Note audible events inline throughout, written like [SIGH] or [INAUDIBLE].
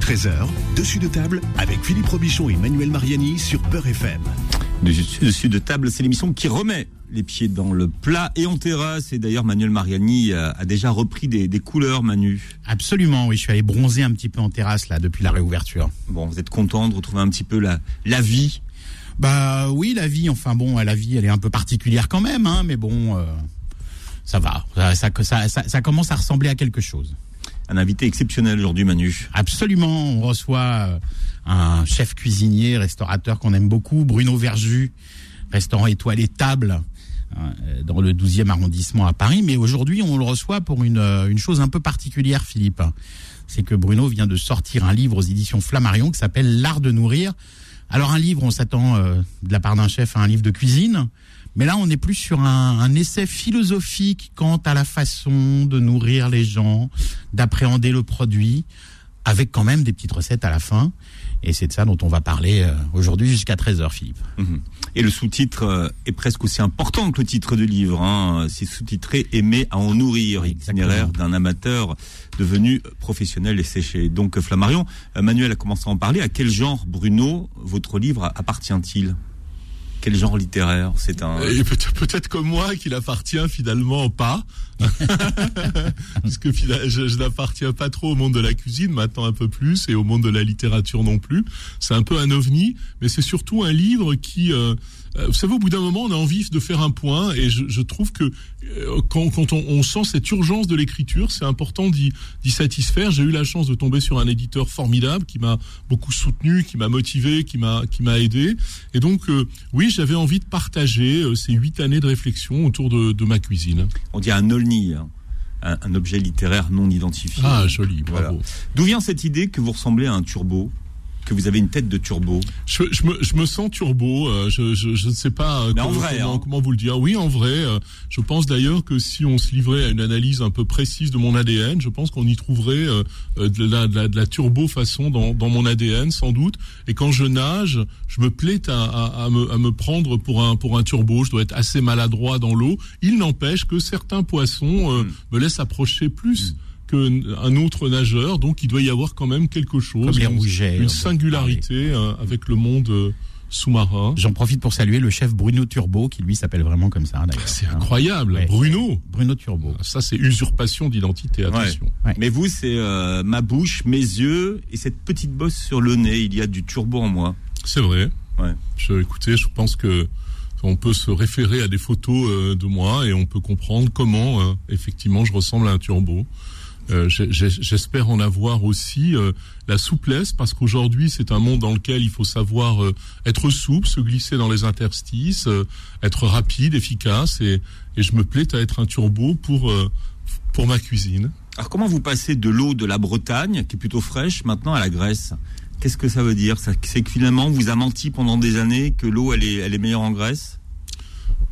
13h, dessus de table avec Philippe Robichon et Manuel Mariani sur Peur FM. Dessus de table, c'est l'émission qui remet les pieds dans le plat et en terrasse. Et d'ailleurs, Manuel Mariani a, déjà repris des, couleurs, Manu. Absolument, oui. Je suis allé bronzer un petit peu en terrasse, là, depuis la réouverture. Bon, vous êtes content de retrouver un petit peu la, la vie? Bah oui, la vie. Enfin bon, la vie, elle est un peu particulière quand même, hein, mais bon, euh, ça va. Ça, ça, ça, commence à ressembler à quelque chose. Un invité exceptionnel aujourd'hui, Manu. Absolument. On reçoit euh, un chef cuisinier, restaurateur qu'on aime beaucoup, Bruno Verju, restaurant étoilé Table euh, dans le 12e arrondissement à Paris. Mais aujourd'hui, on le reçoit pour une, euh, une chose un peu particulière, Philippe. C'est que Bruno vient de sortir un livre aux éditions Flammarion qui s'appelle L'art de nourrir. Alors un livre, on s'attend de la part d'un chef à un livre de cuisine. Mais là, on est plus sur un, un, essai philosophique quant à la façon de nourrir les gens, d'appréhender le produit, avec quand même des petites recettes à la fin. Et c'est de ça dont on va parler euh, aujourd'hui jusqu'à 13h, Philippe. Mhm. Et le sous-titre euh, est presque aussi important que le titre du livre. Hein. C'est sous-titré Aimer à en nourrir, itinéraire d'un amateur devenu professionnel et séché. Donc Flammarion, euh, Manuel a commencé à en parler. À quel genre, Bruno, votre livre appartient-il? Quel genre littéraire C'est un. peut-être comme moi qu'il appartient finalement pas, [LAUGHS] parce que je, je n'appartiens pas trop au monde de la cuisine, maintenant un peu plus, et au monde de la littérature non plus. C'est un peu un ovni, mais c'est surtout un livre qui euh, euh, vous savez, au bout d'un moment, on a envie de faire un point, et je, trouve que euh, quand, on, sent cette urgence de l'écriture, c'est important d'y satisfaire. J'ai eu la chance de tomber sur un éditeur formidable qui m'a beaucoup soutenu, qui m'a motivé, qui m'a qui m'a aidé. Et donc, euh, oui, j'avais envie de partager ces huit années de réflexion autour de, de ma cuisine. On dit un olni. Hein. Un, un, objet littéraire non identifié. Ah, joli, bravo. D'où vient cette idée que vous ressemblez à un turbo? Que vous avez une tête de turbo je, je, me, je me, sens turbo. Euh, je, ne sais pas euh, comment, hein. comment, vous le dire. Oui, en vrai. Euh, je pense d'ailleurs que si on se livrait à une analyse un peu précise de mon ADN, je pense qu'on y trouverait de, la, de, la, de, la, turbo façon dans, dans, mon ADN, sans doute. Et quand je nage, je me plais à, à, à, me, à me prendre pour un, pour un turbo. Je dois être assez maladroit dans l'eau. Il n'empêche que certains poissons hmm. me laissent approcher plus. Hmm qu'un autre nageur, donc il doit y avoir quand même quelque chose, une, singularité euh, avec le monde euh, sous-marin. J'en profite pour saluer le chef Bruno Turbo, qui lui s'appelle vraiment comme ça d'ailleurs. C'est incroyable, Bruno. Bruno Turbo. Ah, ça c'est usurpation d'identité, attention. Mais vous c'est euh, ma bouche, mes yeux et cette petite bosse sur le nez. Il y a du turbo en moi. C'est vrai. Je, écoutez, je pense que on peut se référer à des photos de moi et on peut comprendre comment effectivement je ressemble à un turbo. Euh, j'espère en avoir aussi euh, la souplesse parce qu'aujourd'hui c'est un monde dans lequel il faut savoir euh, être souple, se glisser dans les interstices, être rapide, efficace et, je me plais à être un turbo pour pour ma cuisine. Alors comment vous passez de l'eau de la Bretagne qui est plutôt fraîche maintenant à la Grèce? Qu'est-ce que ça veut dire? C'est que finalement vous a menti pendant des années que l'eau elle est elle est meilleure en Grèce?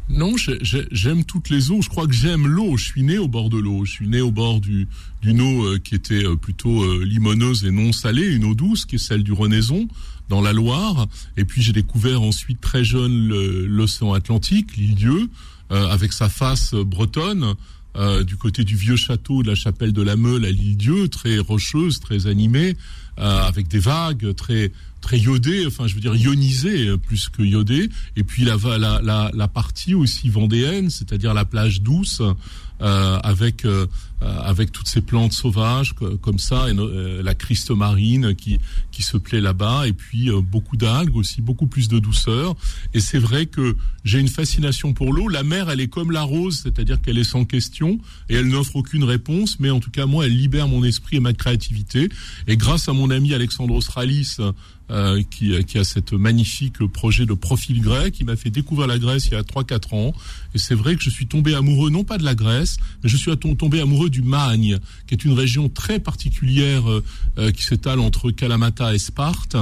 Non, j'aime toutes les eaux. Je crois que j'aime l'eau. Je suis né au bord de l'eau. Je suis né au bord du d'une eau euh, qui était euh, plutôt euh, limoneuse et non salée, une eau douce qui est celle du Renaison dans la Loire. Et puis j'ai découvert ensuite très jeune l'océan Atlantique, l'île Dieu, avec sa face bretonne. du côté du vieux château de la chapelle de la Meule à l'île Dieu, très rocheuse, très animée, avec des vagues, très très iodé, enfin je veux dire ionisé plus que iodé, et puis la, la, la, la partie aussi vendéenne, c'est-à-dire la plage douce, euh, avec euh, avec toutes ces plantes sauvages comme ça, et euh, la criste marine qui qui se plaît là-bas, et puis beaucoup d'algues aussi, beaucoup plus de douceur. Et c'est vrai que j'ai une fascination pour l'eau. La mer, elle est comme la rose, c'est-à-dire qu'elle est sans question et elle n'offre aucune réponse, mais en tout cas moi, elle libère mon esprit et ma créativité. Et grâce à mon ami Alexandros Ralis, euh, qui, qui, a cette magnifique projet de profil grec. Il m'a fait découvrir la Grèce il y a 3-4 ans. Et c'est vrai que je suis tombé amoureux, non pas de la Grèce, mais je suis tombé amoureux du Magne, qui est une région très particulière euh, euh, qui s'étale entre Kalamata et Sparte.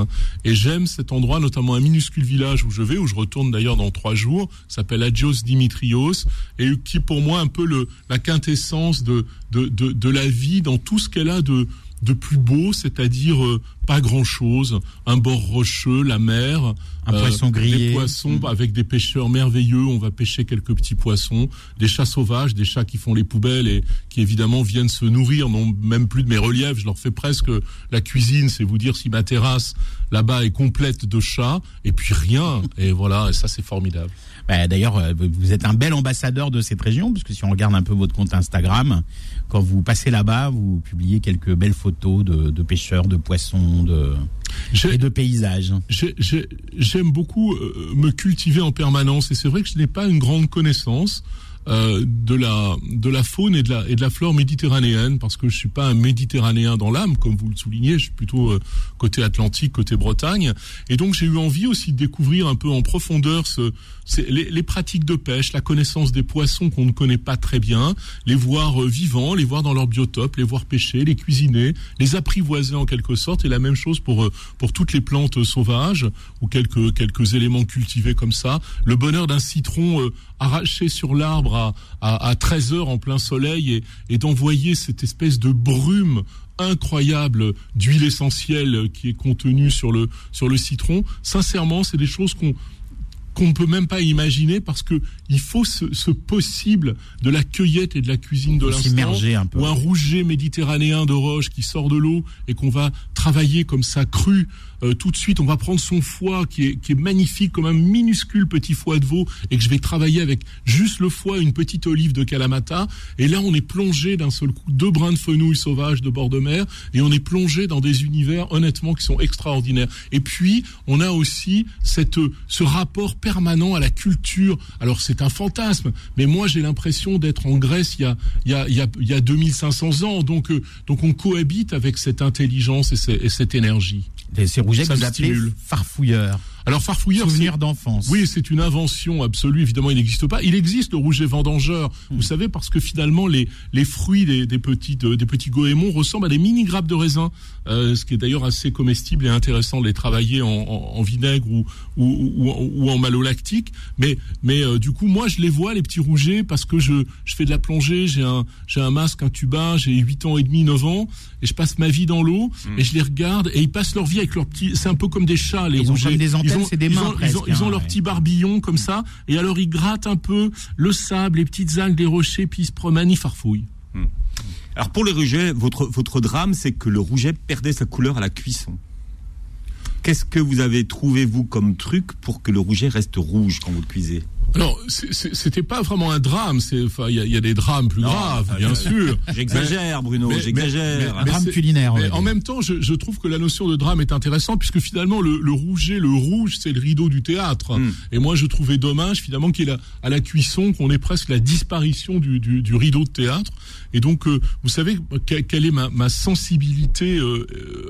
Et j'aime cet endroit, notamment un minuscule village où je vais, où je retourne d'ailleurs dans trois jours, s'appelle Agios Dimitrios, et qui pour moi un peu le, la quintessence de, de, de, de la vie dans tout ce qu'elle a de de plus beau, c'est-à-dire euh, pas grand chose, un bord rocheux, la mer, un poisson grillé, des poissons avec des pêcheurs merveilleux. On va pêcher quelques petits poissons, des chats sauvages, des chats qui font les poubelles et qui évidemment viennent se nourrir, non même plus de mes reliefs. Je leur fais presque la cuisine, c'est vous dire si ma terrasse là-bas est complète de chats et puis rien. Et voilà, et ça c'est formidable. Bah, D'ailleurs, euh, vous êtes un bel ambassadeur de cette région, puisque si on regarde un peu votre compte Instagram, quand vous passez là-bas, vous publiez quelques belles photos de, de pêcheurs, de poissons, de et de paysages. J'aime beaucoup euh, me cultiver en permanence, et c'est vrai que je n'ai pas une grande connaissance. Euh, de la de la faune et de la et de la flore méditerranéenne parce que je suis pas un méditerranéen dans l'âme comme vous le soulignez je suis plutôt euh, côté Atlantique côté Bretagne. Et donc j'ai eu envie aussi de découvrir un peu en profondeur ce les, les, pratiques de pêche la connaissance des poissons qu'on ne connaît pas très bien les voir euh, vivants les voir dans leur biotope les voir pêcher les cuisiner les apprivoiser en quelque sorte. Et la même chose pour pour toutes les plantes sauvages ou quelques quelques éléments cultivés comme ça. Le bonheur d'un citron arraché sur l'arbre à, 13 heures en plein soleil et, d'envoyer cette espèce de brume incroyable d'huile essentielle qui est contenue sur le sur le citron. Sincèrement, c'est des choses qu'on qu'on ne peut même pas imaginer parce que il faut ce, possible de la cueillette et de la cuisine de l'instant ou un rouget méditerranéen de roche qui sort de l'eau et qu'on va travailler comme ça cru euh, tout de suite on va prendre son foie qui est, qui est magnifique comme un minuscule petit foie de veau et que je vais travailler avec juste le foie une petite olive de Kalamata et là on est plongé d'un seul coup deux brins de fenouil sauvage de bord de mer et on est plongé dans des univers honnêtement qui sont extraordinaires et puis on a aussi cette ce rapport permanent à la culture. Alors c'est un fantasme, mais moi j'ai l'impression d'être en Grèce il y a il y a il y a, il y a 2500 ans. Donc euh, donc on cohabite avec cette intelligence et, et cette énergie. Que vous appelez farfouilleurs. Alors farfouilleur, souvenir d'enfance. Oui, c'est une invention absolue. Évidemment, il n'existe pas. Il existe le rouget vendangeur. Vous hmm. savez parce que finalement les les fruits des, des petits des petits goémons ressemblent à des mini grappes de raisin, euh, ce qui est d'ailleurs assez comestible et intéressant de les travailler en, en, vinaigre ou ou, ou, ou en malolactique. Mais mais euh, du coup, moi, je les vois les petits rougets parce que je je fais de la plongée. J'ai un j'ai un masque, un tuba. J'ai 8 ans et demi, 9 ans, et je passe ma vie dans l'eau hmm. et je les regarde et ils passent leur vie avec leurs petits. C'est un peu comme des chats les rougets ils ont, ils ont, leur petit barbillon comme ça, et alors ils grattent un peu le sable, les petites algues, les rochers, puis ils se promènent, ils farfouillent. Hmm. Alors pour les rougets, votre, votre drame, c'est que le rouget perdait sa couleur à la cuisson. Qu'est-ce que vous avez trouvé, vous, comme truc pour que le rouget reste rouge quand vous le cuisez? Alors, c'était pas vraiment un drame. C'est, enfin, il y a, des drames plus graves, bien sûr. J'exagère, Bruno. J'exagère. Un drame culinaire. Mais en même temps, je, trouve que la notion de drame est intéressante puisque finalement, le, le rouget, le rouge, c'est le rideau du théâtre. Hmm. Et moi, je trouvais dommage finalement qu'il a à la cuisson qu'on ait presque la disparition du, du, rideau de théâtre. Et donc, euh, vous savez quelle est ma, ma sensibilité euh,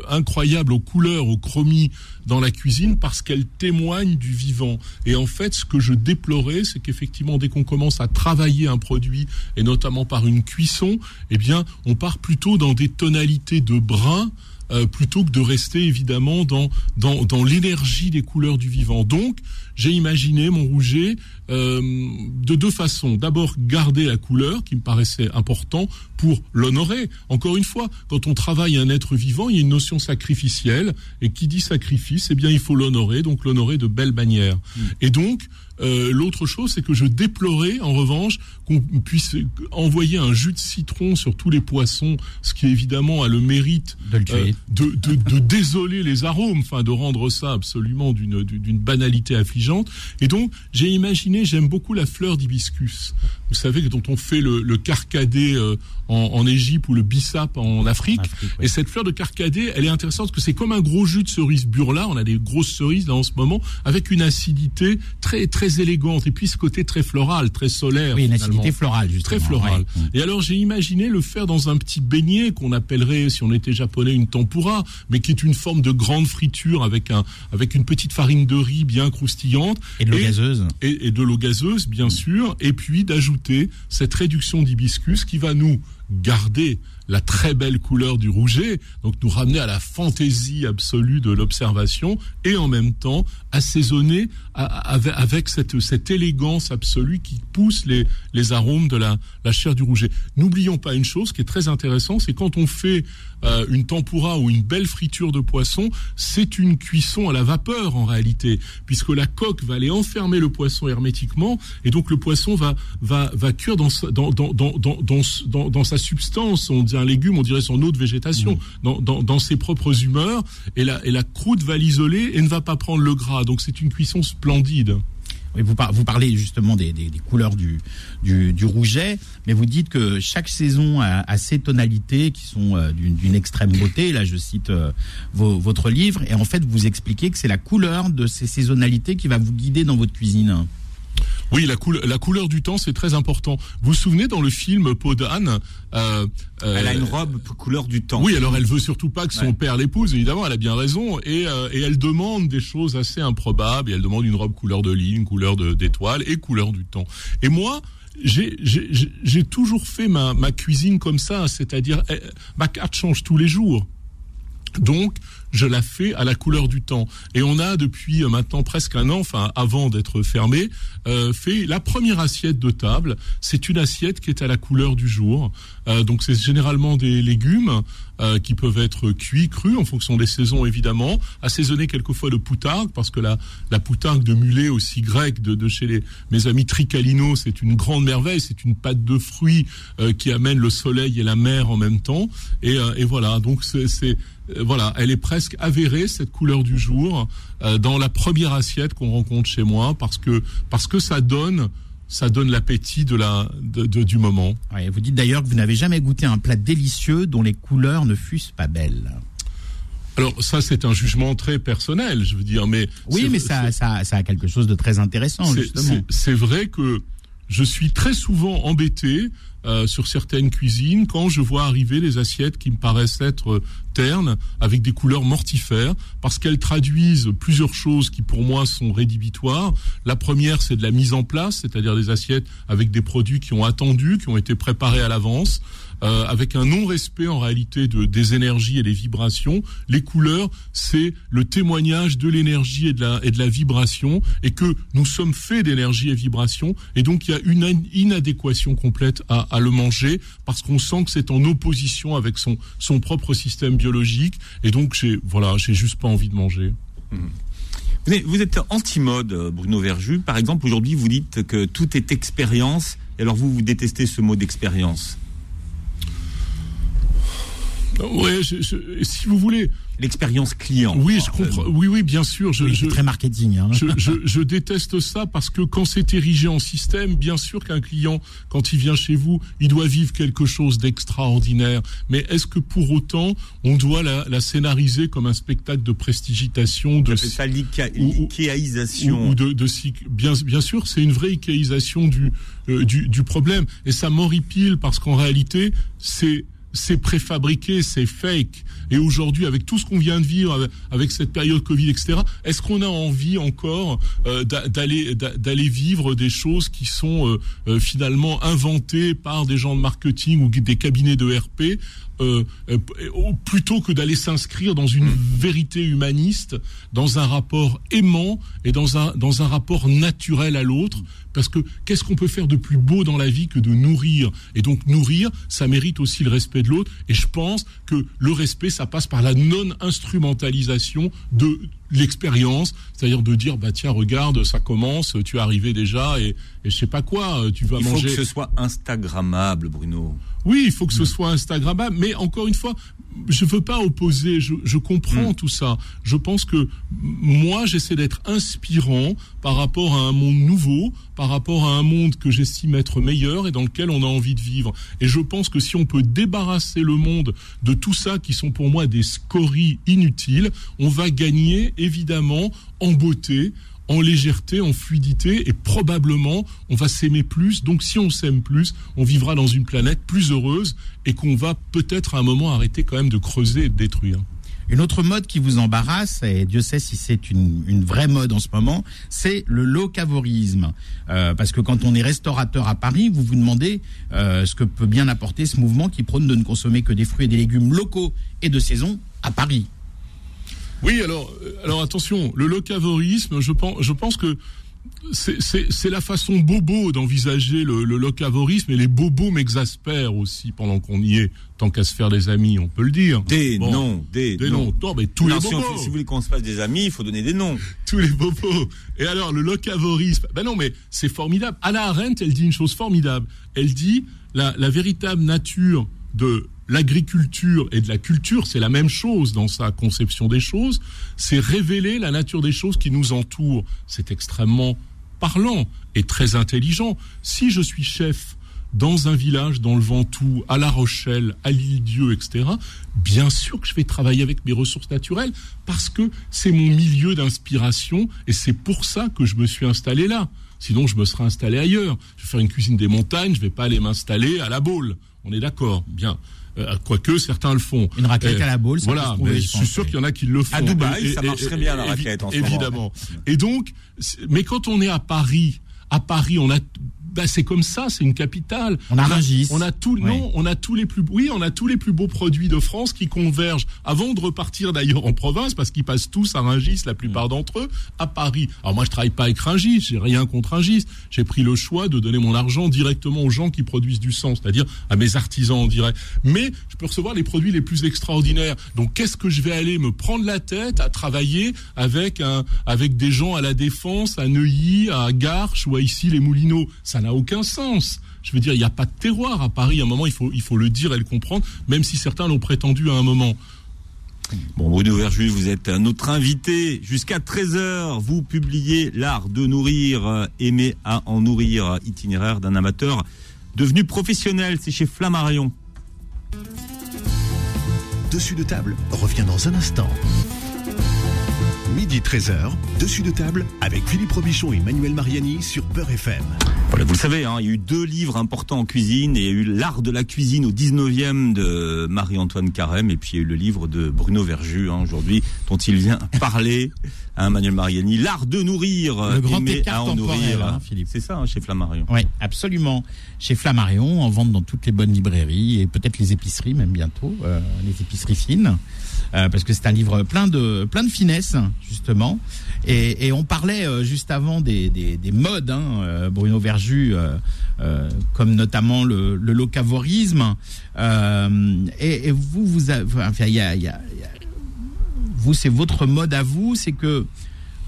incroyable aux couleurs, aux chromis dans la cuisine parce qu'elle témoigne du vivant. Et en fait, ce que je déplorais, c'est qu'effectivement, dès qu'on commence à travailler un produit, et notamment par une cuisson, eh bien, on part plutôt dans des tonalités de brun euh, plutôt que de rester évidemment dans, dans, dans l'énergie des couleurs du vivant. Donc, j'ai imaginé mon rouget euh, de deux façons. D'abord, garder la couleur, qui me paraissait important, pour l'honorer. Encore une fois, quand on travaille un être vivant, il y a une notion sacrificielle, et qui dit sacrifice, eh bien, il faut l'honorer, donc l'honorer de belle manière. Mm. Et donc, euh, l'autre chose, c'est que je déplorais, en revanche, qu'on puisse envoyer un jus de citron sur tous les poissons, ce qui évidemment a le mérite de, euh, de, de, désoler les arômes, enfin de rendre ça absolument d'une banalité affligeante. Et donc, j'ai imaginé, j'aime beaucoup la fleur d'hibiscus. Vous savez, dont on fait le, le carcadé euh, en, en Égypte ou le bissap en Afrique. Et cette fleur de carcadé, elle est intéressante parce que c'est comme un gros jus de cerise burla. On a des grosses cerises là en ce moment avec une acidité très très élégante et puis ce côté très floral, très solaire. Oui, une acidité florale, justement. Très florale. Et alors j'ai imaginé le faire dans un petit beignet qu'on appellerait, si on était japonais, une tempura, mais qui est une forme de grande friture avec un avec une petite farine de riz bien croustillante. Et de l'eau gazeuse. Et, et, de l'eau gazeuse bien sûr, et puis d'ajouter cette réduction d'hibiscus qui va nous garder la très belle couleur du rouget, donc nous ramener à la fantaisie absolue de l'observation et en même temps assaisonner avec, cette, cette élégance absolue qui pousse les, les arômes de la, la chair du rouget. N'oublions pas une chose qui est très intéressante, c'est quand on fait euh, une tempura ou une belle friture de poisson, c'est une cuisson à la vapeur en réalité, puisque la coque va aller enfermer le poisson hermétiquement et donc le poisson va va va cuire dans dans dans dans dans, dans, sa substance. On dit un légume, on dirait son eau de végétation, mmh. dans, dans, dans ses propres humeurs et la et la croûte va l'isoler et ne va pas prendre le gras. Donc c'est une cuisson splendide vous, vous parlez justement des, couleurs du, du, rouget, mais vous dites que chaque saison a, ses tonalités qui sont euh, d'une extrême beauté. Là, je cite euh, votre livre, et en fait, vous expliquez que c'est la couleur de ces saisonnalités qui va vous guider dans votre cuisine. Oui, la, la couleur du temps, c'est très important. Vous vous souvenez dans le film Peau d'âne euh, euh, Elle a une robe couleur du temps. Oui, alors elle veut surtout pas que son père l'épouse, évidemment, elle a bien raison. Et, euh, et, elle demande des choses assez improbables. Et elle demande une robe couleur de ligne, couleur d'étoile et couleur du temps. Et moi, j'ai toujours fait ma, ma cuisine comme ça, c'est-à-dire eh, ma carte change tous les jours. Donc, je la fais à la couleur du temps. Et on a depuis euh, maintenant presque un an, enfin avant d'être fermé, euh, fait la première assiette de table. C'est une assiette qui est à la couleur du jour. Euh, donc c'est généralement des légumes euh, qui peuvent être cuits, crus en fonction des saisons évidemment, assaisonnés quelquefois de poutargue parce que la, la poutargue de mulet aussi grecque de, de chez les, mes amis Tricalino, c'est une grande merveille. C'est une pâte de fruits euh, qui amène le soleil et la mer en même temps. Et, et voilà, donc c'est voilà, elle est presque avérée cette couleur du jour euh, dans la première assiette qu'on rencontre chez moi parce que parce que ça donne ça donne l'appétit de la de, du moment. vous dites d'ailleurs que vous n'avez jamais goûté un plat délicieux dont les couleurs ne fussent pas belles. Alors ça c'est un jugement très personnel, je veux dire, mais oui, mais ça, ça, ça a quelque chose de très intéressant justement. C'est vrai que je suis très souvent embêté euh, sur certaines cuisines quand je vois arriver des assiettes qui me paraissent être ternes avec des couleurs mortifères parce qu'elles traduisent plusieurs choses qui pour moi sont rédhibitoires. La première c'est de la mise en place, c'est-à-dire des assiettes avec des produits qui ont attendu, qui ont été préparés à l'avance. Euh, avec un non-respect en réalité de, des énergies et des vibrations. Les couleurs, c'est le témoignage de l'énergie et, de la, vibration, et que nous sommes faits d'énergie et vibration, et donc il y a une inadéquation complète à, le manger, parce qu'on sent que c'est en opposition avec son, propre système biologique, et donc j'ai voilà, j'ai juste pas envie de manger. Vous êtes anti-mode, Bruno Verju. Par exemple, aujourd'hui, vous dites que tout est expérience. Et alors, vous, vous détestez ce mot d'expérience? Ouais, si vous voulez. L'expérience client. Oui, je comprends. Oui, oui, bien sûr. Je, je très marketing. Hein. Je, je, [LAUGHS] je, déteste ça parce que quand c'est érigé en système, bien sûr qu'un client, quand il vient chez vous, il doit vivre quelque chose d'extraordinaire. Mais est-ce que pour autant, on doit la, la scénariser comme un spectacle de prestigitation, de ça l'ichéaisation ou, de, de, bien, bien sûr, c'est une vraie ichéaisation du, euh, du, du problème. Et ça m'horripile parce qu'en réalité, c'est c'est préfabriqué, c'est fake. Et aujourd'hui, avec tout ce qu'on vient de vivre, avec, cette période Covid, etc., est-ce qu'on a envie encore euh, d'aller vivre des choses qui sont euh, euh, finalement inventées par des gens de marketing ou des cabinets de RP euh, euh, plutôt que d'aller s'inscrire dans une vérité humaniste, dans un rapport aimant et dans un, dans un rapport naturel à l'autre. Parce que qu'est-ce qu'on peut faire de plus beau dans la vie que de nourrir? Et donc nourrir, ça mérite aussi le respect de l'autre. Et je pense que le respect, ça passe par la non-instrumentalisation de l'expérience, c'est-à-dire de dire bah tiens regarde ça commence, tu es arrivé déjà et, et je sais pas quoi, tu vas manger. Il faut que ce soit instagrammable, Bruno. Oui, il faut que ce soit instagrammable, mais encore une fois, je veux pas opposer, je, je comprends mm. tout ça. Je pense que moi, j'essaie d'être inspirant par rapport à un monde nouveau, par rapport à un monde que j'estime être meilleur et dans lequel on a envie de vivre. Et je pense que si on peut débarrasser le monde de tout ça qui sont pour moi des scories inutiles, on va gagner évidemment en beauté, en légèreté, en fluidité, et probablement on va s'aimer plus. Donc si on s'aime plus, on vivra dans une planète plus heureuse et qu'on va peut-être à un moment arrêter quand même de creuser et de détruire. Une autre mode qui vous embarrasse, et Dieu sait si c'est une, vraie mode en ce moment, c'est le locavorisme. Euh, parce que quand on est restaurateur à Paris, vous vous demandez euh, ce que peut bien apporter ce mouvement qui prône de ne consommer que des fruits et des légumes locaux et de saison à Paris. Oui, alors, euh, alors attention, le locavorisme, je pense, je pense que c'est la façon bobo d'envisager le, le, locavorisme et les bobos m'exaspèrent aussi pendant qu'on y est, tant qu'à se faire des amis, on peut le dire. Des noms, des, des noms. Non, mais tous les si, bobos. si vous voulez qu'on se fasse des amis, il faut donner des noms. [LAUGHS] Tous les bobos. Et alors, le locavorisme, ben non, mais c'est formidable. Anna Arendt, elle dit une chose formidable. Elle dit la, la véritable nature de l'agriculture et de la culture, c'est la même chose dans sa conception des choses, c'est révéler la nature des choses qui nous entourent. C'est extrêmement parlant et très intelligent. Si je suis chef dans un village dans le Ventoux, à La Rochelle, à l'île-Dieu, etc., bien sûr que je vais travailler avec mes ressources naturelles parce que c'est mon milieu d'inspiration et c'est pour ça que je me suis installé là. Sinon, je me serais installé ailleurs. Je vais faire une cuisine des montagnes, je vais pas aller m'installer à la Baule. On est d'accord, bien. Euh, quoique certains le font. Une raclette Euh, à la boule, ça Voilà, trouver, mais je je suis sûr qu'il y en a qui le font. À Dubaï, Et- ça marcherait et- bien, la raclette, en moment. Évidemment. Et donc, mais quand on est à Paris, à Paris, on a, bah, c'est comme ça, c'est une capitale. On a Rungis. On a tout, Oui. non, on a tous les plus, oui, on a tous les plus beaux produits de France qui convergent avant de repartir d'ailleurs en province parce qu'ils passent tous à Rungis, la Mm. plupart d'entre eux, à Paris. Alors moi, je travaille pas avec Rungis, j'ai rien contre Rungis. J'ai pris le choix de donner mon argent directement aux gens qui produisent du sang, c'est-à-dire à mes artisans en direct. Mais je peux recevoir les produits les plus extraordinaires. Donc qu'est-ce que je vais aller me prendre la tête à travailler avec un, avec des gens à la Défense, à Neuilly, à Garches ou à ici les Moulineaux? Ça n'a aucun sens. Je veux dire, il n'y a pas de terroir à Paris. À un moment, il faut, il faut le dire et le comprendre, même si certains l'ont prétendu à un moment. Bon, Bruno Verjus, vous êtes notre invité. Jusqu'à 13h, vous publiez L'art de nourrir, euh, aimer à en nourrir, itinéraire d'un amateur devenu professionnel. C'est chez Flammarion. Dessus de table revient dans un instant. Midi 13h, dessus de table avec Philippe Robichon et Manuel Mariani sur Peur FM. Voilà, vous le savez, hein, il y a eu deux livres importants en cuisine. Et il y a eu L'art de la cuisine au 19e de Marie-Antoine Carême. Et puis il y a eu le livre de Bruno Verjus, hein, aujourd'hui, dont il vient [LAUGHS] parler, hein, Manuel Mariani. L'art de nourrir, Le grand aimer écart à en nourrir. hein, Philippe. C'est ça, hein, chez Flammarion. Oui, absolument. Chez Flammarion, en vente dans toutes les bonnes librairies et peut-être les épiceries même bientôt, euh, les épiceries fines, euh, parce que c'est un livre plein de plein de finesse justement. Et, on parlait euh, juste avant des, des, des modes, hein, euh, Bruno Verjus, euh, comme notamment le, locavorisme. Et, vous, vous, avez- enfin, y y a- vous, c'est votre mode à vous, c'est que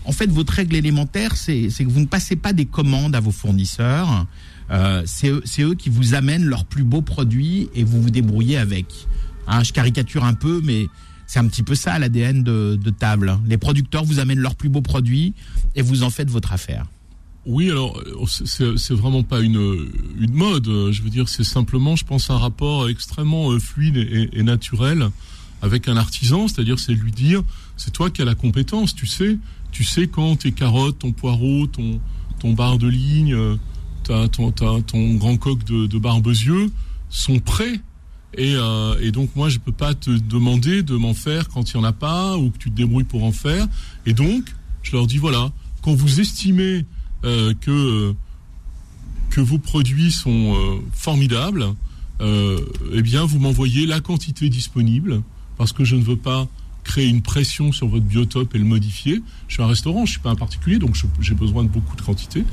en fait, votre règle élémentaire, c'est que vous ne passez pas des commandes à vos fournisseurs. C'est eux, c'est eux qui vous amènent leurs plus beaux produits et vous vous débrouillez avec. Hein, je caricature un peu, mais c'est un petit peu ça l'ADN de, table. Les producteurs vous amènent leurs plus beaux produits et vous en faites votre affaire. Oui, alors c'est vraiment pas une une mode. Je veux dire, c'est simplement, je pense, un rapport extrêmement euh, fluide et, naturel avec un artisan. C'est-à-dire, c'est lui dire, c'est toi qui as la compétence. Tu sais, tu sais quand tes carottes, ton poireau, ton ton bar de ligne, euh, ta- ton ton grand coq de, de barbezieux sont prêts. Et, euh, et donc moi je peux pas te demander de m'en faire quand il y en a pas ou que tu te débrouilles pour en faire. Et donc je leur dis voilà quand vous estimez euh, que que vos produits sont euh, formidables, euh, eh bien vous m'envoyez la quantité disponible parce que je ne veux pas créer une pression sur votre biotope et le modifier. Je suis un restaurant, je suis pas un particulier, donc j'ai besoin de beaucoup de quantité.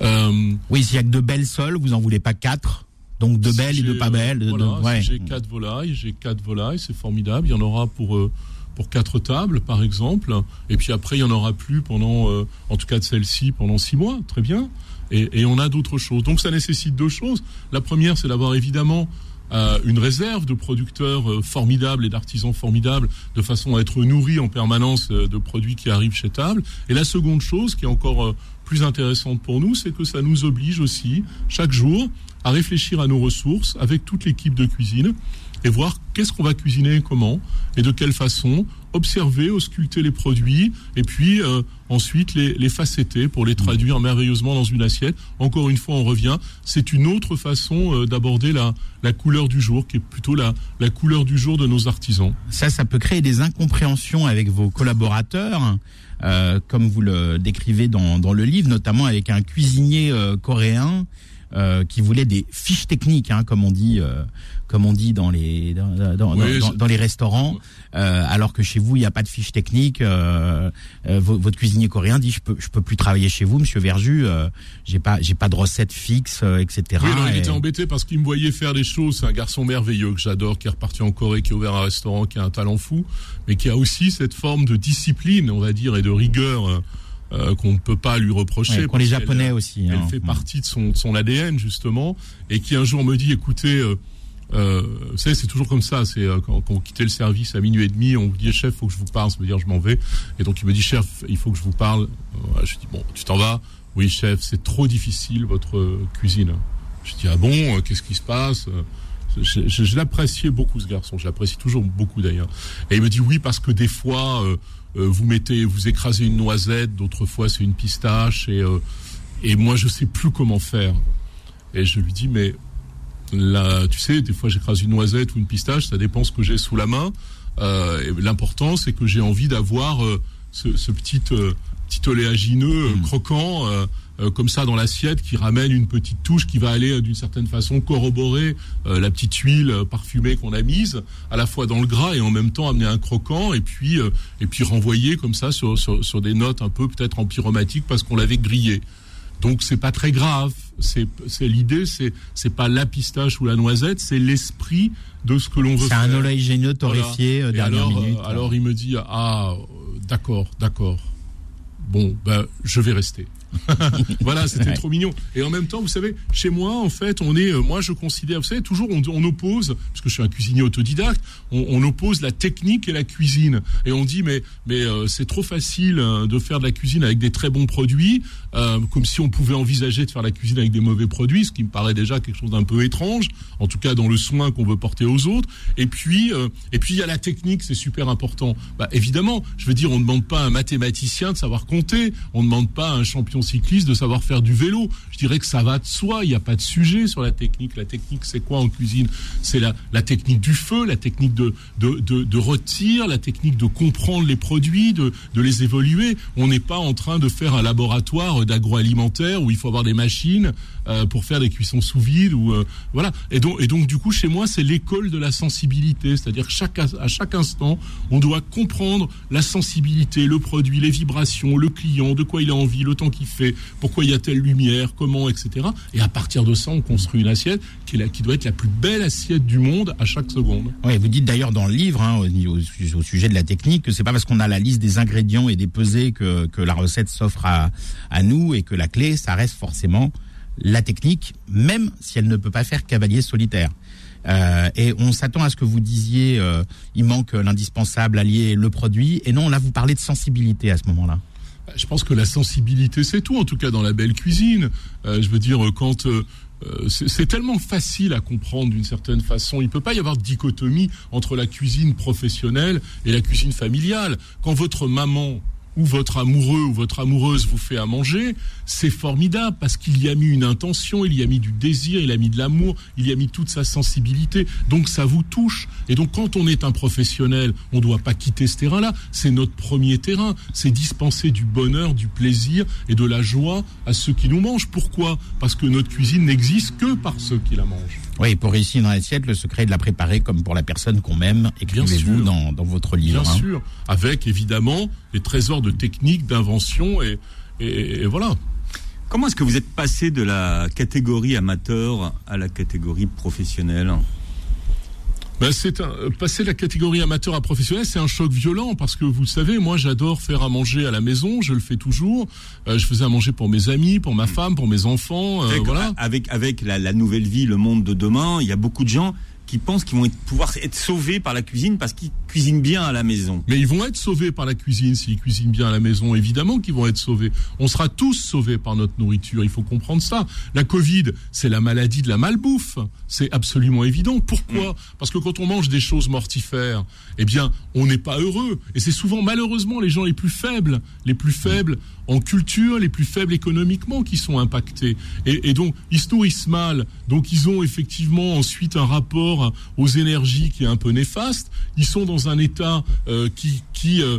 Euh, Oui, s'il y a que de belles sols, vous en voulez pas quatre? Donc de si belles et de pas belles. voilà, de- si ouais. j'ai quatre volailles, j'ai quatre volailles, c'est formidable. Il y en aura pour euh, pour quatre tables, par exemple. Et puis après, il y en aura plus pendant, euh, en tout cas de celle-ci, pendant six mois. Très bien. Et, et on a d'autres choses. Donc ça nécessite deux choses. La première, c'est d'avoir évidemment euh, une réserve de producteurs euh, formidables et d'artisans formidables, de façon à être nourris en permanence euh, de produits qui arrivent chez table. Et la seconde chose, qui est encore euh, plus intéressante pour nous, c'est que ça nous oblige aussi, chaque jour, à réfléchir à nos ressources avec toute l'équipe de cuisine et voir qu'est-ce qu'on va cuisiner, comment et de quelle façon, observer, ausculter les produits et puis euh, ensuite les, les facetter pour les traduire merveilleusement dans une assiette. Encore une fois, on revient, c'est une autre façon euh, d'aborder la, la couleur du jour, qui est plutôt la, la couleur du jour de nos artisans. Ça, ça peut créer des incompréhensions avec vos collaborateurs. Euh, comme vous le décrivez dans, dans le livre, notamment avec un cuisinier euh, coréen euh, qui voulait des fiches techniques, hein, comme on dit, euh, comme on dit dans les dans, dans, Oui, dans- les restaurants, euh, alors que chez vous il n'y a pas de fiches techniques. euh, euh, vo- votre cuisinier coréen dit je peux je peux plus travailler chez vous, Monsieur Verju, euh, j'ai pas j'ai pas de recette fixe, euh, etc. Oui, alors, il Et- était embêté parce qu'il me voyait faire des choses. C'est un garçon merveilleux que j'adore, qui est reparti en Corée, qui a ouvert un restaurant, qui a un talent fou, mais qui a aussi cette forme de discipline, on va dire, et de rigueur euh, qu'on ne peut pas lui reprocher. Ouais, qu'ont les Japonais euh, aussi. Elle hein. fait partie de son, de son ADN justement, et qui un jour me dit, écoutez. Euh, euh, vous savez, c'est toujours comme ça. C'est euh, quand, quand on quittait le service à minuit et demi, on vous dit chef, faut que je vous parle. Ça veut dire je m'en vais. Et donc il me dit chef, il faut que je vous parle. Euh, je dis bon, tu t'en vas? Oui chef, c'est trop difficile votre euh, cuisine. Je dis ah bon, qu'est-ce qui se passe? Je, je, je l'appréciais beaucoup ce garçon. Je l'apprécie toujours beaucoup d'ailleurs. Et il me dit oui parce que des fois vous mettez, vous écrasez une noisette, d'autres fois c'est une pistache et euh, et moi je sais plus comment faire. Et je lui dis mais là, tu sais, des fois j'écrase une noisette ou une pistache, ça dépend ce que j'ai sous la main. Euh, L'important, c'est que j'ai envie d'avoir euh, ce, ce petit, euh, petit oléagineux euh, croquant euh, comme ça dans l'assiette qui ramène une petite touche qui va aller euh, d'une certaine façon corroborer euh, la petite huile parfumée qu'on a mise à la fois dans le gras et en même temps amener un croquant et puis et puis renvoyer comme ça sur, sur, sur des notes un peu peut-être empyromatiques parce qu'on l'avait grillé. Donc c'est pas très grave. C'est l'idée, c'est c'est pas la pistache ou la noisette, c'est l'esprit de ce que l'on veut C'est un oléagineux torréfié Et dernière alors, minute. euh, alors il me dit ah d'accord d'accord bon ben je vais rester. [LAUGHS] voilà, c'était Ouais. trop mignon. Et en même temps, vous savez, chez moi, en fait, on est, euh, moi, je considère, vous savez, toujours, on, on oppose, parce que je suis un cuisinier autodidacte, on, on oppose la technique et la cuisine. Et on dit, mais, mais euh, c'est trop facile euh, de faire de la cuisine avec des très bons produits, euh, comme si on pouvait envisager de faire la cuisine avec des mauvais produits, ce qui me paraît déjà quelque chose d'un peu étrange, en tout cas dans le soin qu'on veut porter aux autres. Et puis, euh, et puis il y a la technique, c'est super important. Bah, évidemment, je veux dire, on ne demande pas à un mathématicien de savoir compter, on ne demande pas à un champion cycliste de savoir faire du vélo. Je dirais que ça va de soi, il n'y a pas de sujet sur la technique. La technique, c'est quoi en cuisine? C'est la, technique du feu, la technique de, de, la technique de comprendre les produits, de, de les évoluer. On n'est pas en train de faire un laboratoire d'agroalimentaire où il faut avoir des machines euh, pour faire des cuissons sous vide ou euh, voilà. Et donc, et donc du coup, chez moi, c'est l'école de la sensibilité, c'est-à-dire que chaque à chaque instant, on doit comprendre la sensibilité, le produit, les vibrations, le client, de quoi il a envie, le temps qu'il fait, pourquoi il y a telle lumière, comment, etc. Et à partir de ça, on construit une assiette qui, est la, qui doit être la plus belle assiette du monde à chaque seconde. Oui, vous dites d'ailleurs dans le livre, hein, au- au sujet de la technique, que c'est pas parce qu'on a la liste des ingrédients et des pesées que, que la recette s'offre à, à nous et que la clé, ça reste forcément la technique, même si elle ne peut pas faire cavalier solitaire. Euh, et on s'attend à ce que vous disiez, euh, il manque l'indispensable allié, le produit. Et non, là, vous parlez de sensibilité à ce moment-là. Je pense que la sensibilité, c'est tout, en tout cas dans la belle cuisine. Euh, je veux dire, quand c'est tellement facile à comprendre d'une certaine façon, il peut pas y avoir de dichotomie entre la cuisine professionnelle et la cuisine familiale. Quand votre maman ou votre amoureux ou votre amoureuse vous fait à manger, c'est formidable parce qu'il y a mis une intention, il y a mis du désir, il a mis de l'amour, il y a mis toute sa sensibilité. Donc ça vous touche. Et donc quand on est un professionnel, on ne doit pas quitter ce terrain-là. C'est notre premier terrain. C'est dispenser du bonheur, du plaisir et de la joie à ceux qui nous mangent. Pourquoi? Parce que notre cuisine n'existe que par ceux qui la mangent. Oui, pour réussir dans l'assiette, le secret est de la préparer comme pour la personne qu'on aime, écrivez-vous dans, dans votre livre. Bien hein. sûr. Avec évidemment des trésors de technique, d'invention et, et- et voilà. Comment est-ce que vous êtes passé de la catégorie amateur à la catégorie professionnelle? Ben, c'est un, euh, passer la catégorie amateur à professionnel, c'est un choc violent parce que vous le savez, moi j'adore faire à manger à la maison, je le fais toujours. Euh, je faisais à manger pour mes amis, pour ma femme, pour mes enfants, euh, Avec- voilà. Avec, avec la, la nouvelle vie, le monde de demain, il y a beaucoup de gens qui pensent qu'ils vont être, pouvoir être sauvés par la cuisine parce qu'ils, cuisinent bien à la maison. Mais ils vont être sauvés par la cuisine s'ils cuisinent bien à la maison. Évidemment qu'ils vont être sauvés. On sera tous sauvés par notre nourriture. Il faut comprendre ça. La Covid, c'est la maladie de la malbouffe. C'est absolument évident. Pourquoi Parce que quand on mange des choses mortifères, eh bien, on n'est pas heureux. Et c'est souvent malheureusement les gens les plus faibles, les plus faibles en culture, les plus faibles économiquement qui sont impactés. Et, et, donc, ils se nourrissent mal. Donc, ils ont effectivement ensuite un rapport aux énergies qui est un peu néfaste. Ils sont dans un état euh, qui, qui euh,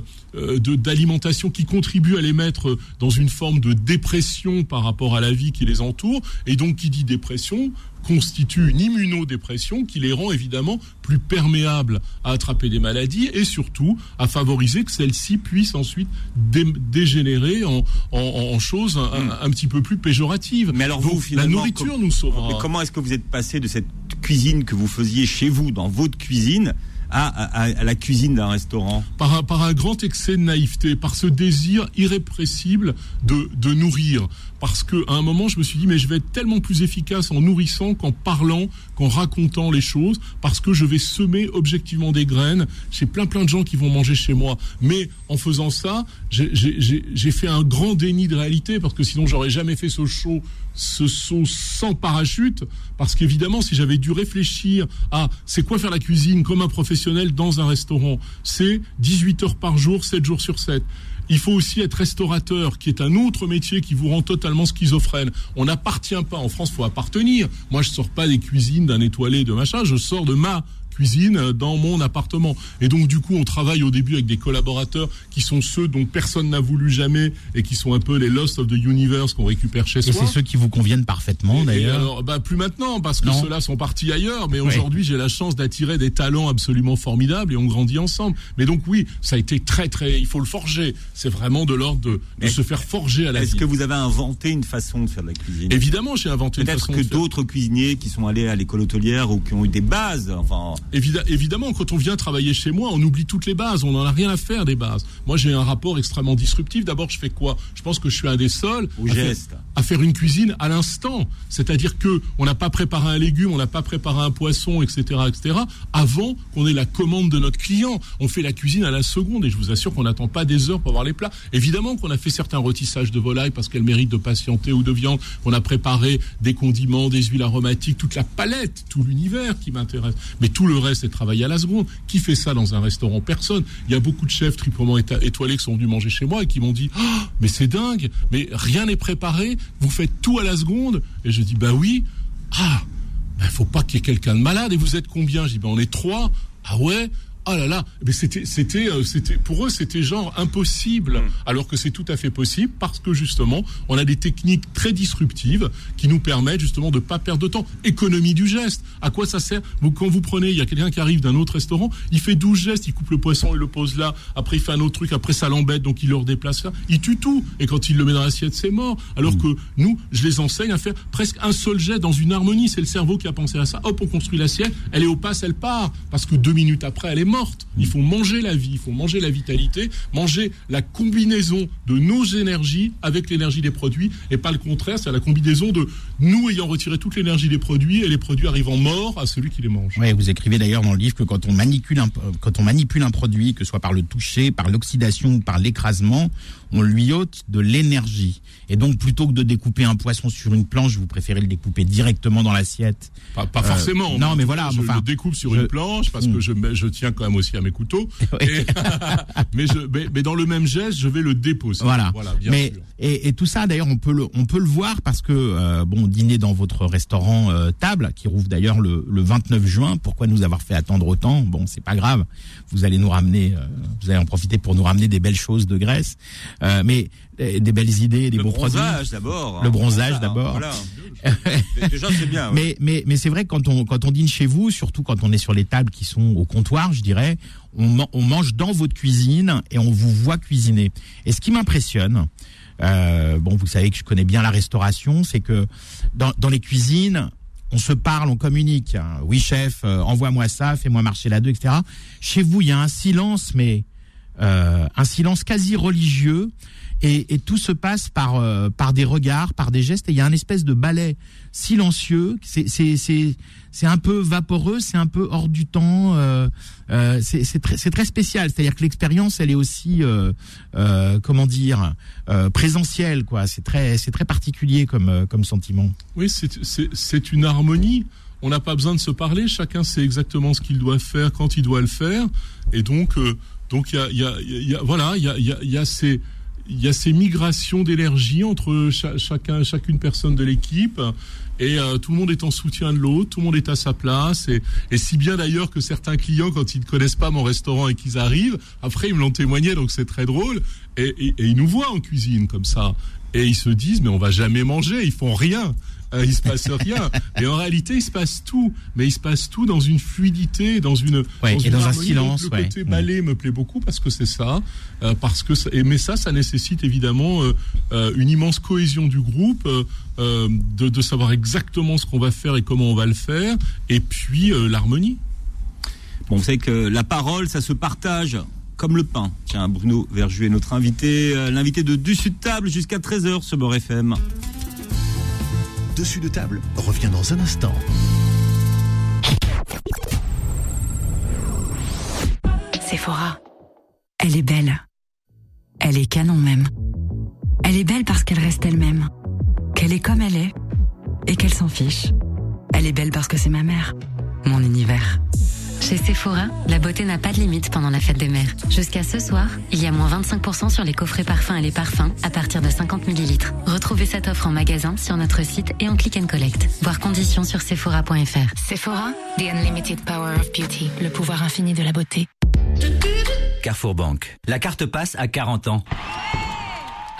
d'alimentation qui contribue à les mettre dans une forme de dépression par rapport à la vie qui les entoure. Et donc, qui dit dépression constitue une immunodépression qui les rend évidemment plus perméables à attraper des maladies et surtout à favoriser que celles-ci puissent ensuite dé dégénérer en, en, en choses un, un, un, petit peu plus péjoratives. Mais alors vous, la nourriture nous sauvera. Mais comment est-ce que vous êtes passé de cette cuisine que vous faisiez chez vous, dans votre cuisine, à, la cuisine d'un restaurant par un, par un grand excès de naïveté, par ce désir irrépressible de, de nourrir. Parce qu'à un moment, je me suis dit, mais je vais être tellement plus efficace en nourrissant qu'en parlant, qu'en racontant les choses, parce que je vais semer objectivement des graines. J'ai plein plein de gens qui vont manger chez moi. Mais en faisant ça, j'ai fait un grand déni de réalité, parce que sinon, j'aurais jamais fait ce show ce saut sans parachute, parce qu'évidemment, si j'avais dû réfléchir à c'est quoi faire la cuisine comme un professionnel dans un restaurant, c'est 18 heures par jour, 7 jours sur 7. Il faut aussi être restaurateur, qui est un autre métier qui vous rend totalement schizophrène. On n'appartient pas. En France, faut appartenir. Moi, je sors pas des cuisines d'un étoilé de machin. Je sors de ma cuisine dans mon appartement. Et donc du coup, on travaille au début avec des collaborateurs qui sont ceux dont personne n'a voulu jamais et qui sont un peu les lost of the universe qu'on récupère chez et soi. Et c'est ceux qui vous conviennent parfaitement d'ailleurs. Bah, plus maintenant parce que ceux-là sont partis ailleurs. Mais aujourd'hui, j'ai la chance d'attirer des talents absolument formidables et on grandit ensemble. Mais donc oui, ça a été très très. Il faut le forger. C'est vraiment de l'ordre de, de se faire forger à la Est-ce que vous avez inventé une façon de faire de la cuisine? Évidemment, j'ai inventé une façon. Peut-être que d'autres cuisiniers qui sont allés à l'école hôtelière ou qui ont eu des bases, enfin. Évidemment, évidemment, quand on vient travailler chez moi, on oublie toutes les bases. On n'en a rien à faire des bases. Moi, j'ai un rapport extrêmement disruptif. D'abord, je fais quoi? Je pense que je suis un des seuls à faire, à faire, une cuisine à l'instant. C'est-à-dire que on n'a pas préparé un légume, on n'a pas préparé un poisson, etc., etc. Avant qu'on ait la commande de notre client, on fait la cuisine à la seconde. Et je vous assure qu'on n'attend pas des heures pour avoir les plats. Évidemment qu'on a fait certains retissages de volaille parce qu'elle mérite de patienter ou de viande. Qu'on a préparé des condiments, des huiles aromatiques, toute la palette, tout l'univers qui m'intéresse. Mais tout le reste, c'est travailler à la seconde. Qui fait ça dans un restaurant Personne. Il y a beaucoup de chefs triplement étoilés qui sont venus manger chez moi et qui m'ont dit oh, mais c'est dingue, mais rien n'est préparé, vous faites tout à la seconde. Et je dis bah oui. Ah, ben faut pas qu'il y ait quelqu'un de malade. Et vous êtes combien? Je dis ben on est trois. Ah ouais? Ah là là, mais c'était, c'était, euh, c'était, pour eux, c'était genre impossible, mmh. alors que c'est tout à fait possible parce que justement, on a des techniques très disruptives qui nous permettent justement de pas perdre de temps. Économie du geste. À quoi ça sert? Vous, Quand vous prenez, il y a quelqu'un qui arrive d'un autre restaurant, il fait 12 gestes, il coupe le poisson, il le pose là, après il fait un autre truc, après ça l'embête, donc il le redéplace là, il tue tout. Et quand il le met dans l'assiette, c'est mort. Alors mmh. que nous, je les enseigne à faire presque un seul geste dans une harmonie. C'est le cerveau qui a pensé à ça. Hop, on construit l'assiette, elle est au passe, elle part. Parce que deux minutes après, elle est morte. Il faut manger la vie, il faut manger la vitalité, manger la combinaison de nos énergies avec l'énergie des produits et pas le contraire, c'est la combinaison de nous ayant retiré toute l'énergie des produits et les produits arrivant morts à celui qui les mange. Oui, vous écrivez d'ailleurs dans le livre que quand on manipule un, quand on manipule un produit, que ce soit par le toucher, par l'oxydation ou par l'écrasement, on lui ôte de l'énergie. Et donc, plutôt que de découper un poisson sur une planche, vous préférez le découper directement dans l'assiette. Pas, pas euh, forcément. Non, mais voilà. Je enfin, le découpe sur je, une planche parce mmh. que je, je tiens quand même aussi à mes couteaux. [LAUGHS] et, [LAUGHS] mais, je, mais, mais, dans le même geste, je vais le déposer. Voilà. voilà mais, sûr. Et, et, tout ça, d'ailleurs, on peut le, on peut le voir parce que, euh, bon, dîner dans votre restaurant euh, Table, qui rouvre d'ailleurs le, le 29 juin. Pourquoi nous avoir fait attendre autant? Bon, c'est pas grave. Vous allez nous ramener, euh, vous allez en profiter pour nous ramener des belles choses de Grèce. Mais des belles idées, des le beaux produits. Le bronzage d'abord. Le bronzage d'abord. Voilà. [LAUGHS] Déjà c'est bien. Ouais. Mais mais mais c'est vrai que quand on quand on dîne chez vous, surtout quand on est sur les tables qui sont au comptoir, je dirais, on, on mange dans votre cuisine et on vous voit cuisiner. Et ce qui m'impressionne, euh, bon, vous savez que je connais bien la restauration, c'est que dans, dans les cuisines, on se parle, on communique. Oui, chef, euh, envoie-moi ça, fais-moi marcher là-dedans, etc. Chez vous, il y a un silence, mais un silence quasi religieux et, tout se passe par par des regards, par des gestes. Et il y a un espèce de ballet silencieux. C'est c'est c'est c'est un peu vaporeux, c'est un peu hors du temps. Euh, euh, c'est très, très spécial. C'est-à-dire que l'expérience, elle est aussi, euh, comment dire, présentielle. quoi. C'est très, c'est très particulier comme, comme sentiment. Oui, c'est une harmonie. On n'a pas besoin de se parler. Chacun sait exactement ce qu'il doit faire quand il doit le faire. Et donc, donc il y a, y, a, y a, voilà, il y a, ces il y a ces migrations d'énergie entre chacun, chacune personne de l'équipe. Et euh, tout le monde est en soutien de l'autre, tout le monde est à sa place. Et, et si bien d'ailleurs que certains clients quand ils ne connaissent pas mon restaurant et qu'ils arrivent, après ils me l'ont témoigné donc c'est très drôle. Et, et, et, ils nous voient en cuisine comme ça. Et ils se disent mais on va jamais manger, ils font rien. Euh, il se passe rien. Et en réalité, il se passe tout. Mais il se passe tout dans une fluidité, dans une, dans, et dans un silence. le côté ballet me plaît beaucoup parce que c'est ça. Euh, parce que et, mais ça, ça nécessite évidemment euh, une immense cohésion du groupe, de, de savoir exactement ce qu'on va faire et comment on va le faire, et puis l'harmonie. Bon, vous savez que la parole, ça se partage comme le pain. Tiens, Bruno Verju est notre invité, l'invité de Dessus de table jusqu'à 13h sur Beurre FM. Dessus de table revient dans un instant. Sephora. Elle est belle. Elle est canon même. Elle est belle parce qu'elle reste elle-même. Qu'elle est comme elle est. Et qu'elle s'en fiche. Elle est belle parce que c'est ma mère. Chez Sephora, la beauté n'a pas de limite pendant la fête des mères. Jusqu'à ce soir, il y a moins 25% sur les coffrets parfums et les parfums à partir de 50 ml. Retrouvez cette offre en magasin sur notre site et en click and collect. Voir conditions sur sephora.fr. Sephora, the unlimited power of beauty, le pouvoir infini de la beauté. Carrefour Bank. La carte passe à 40 ans.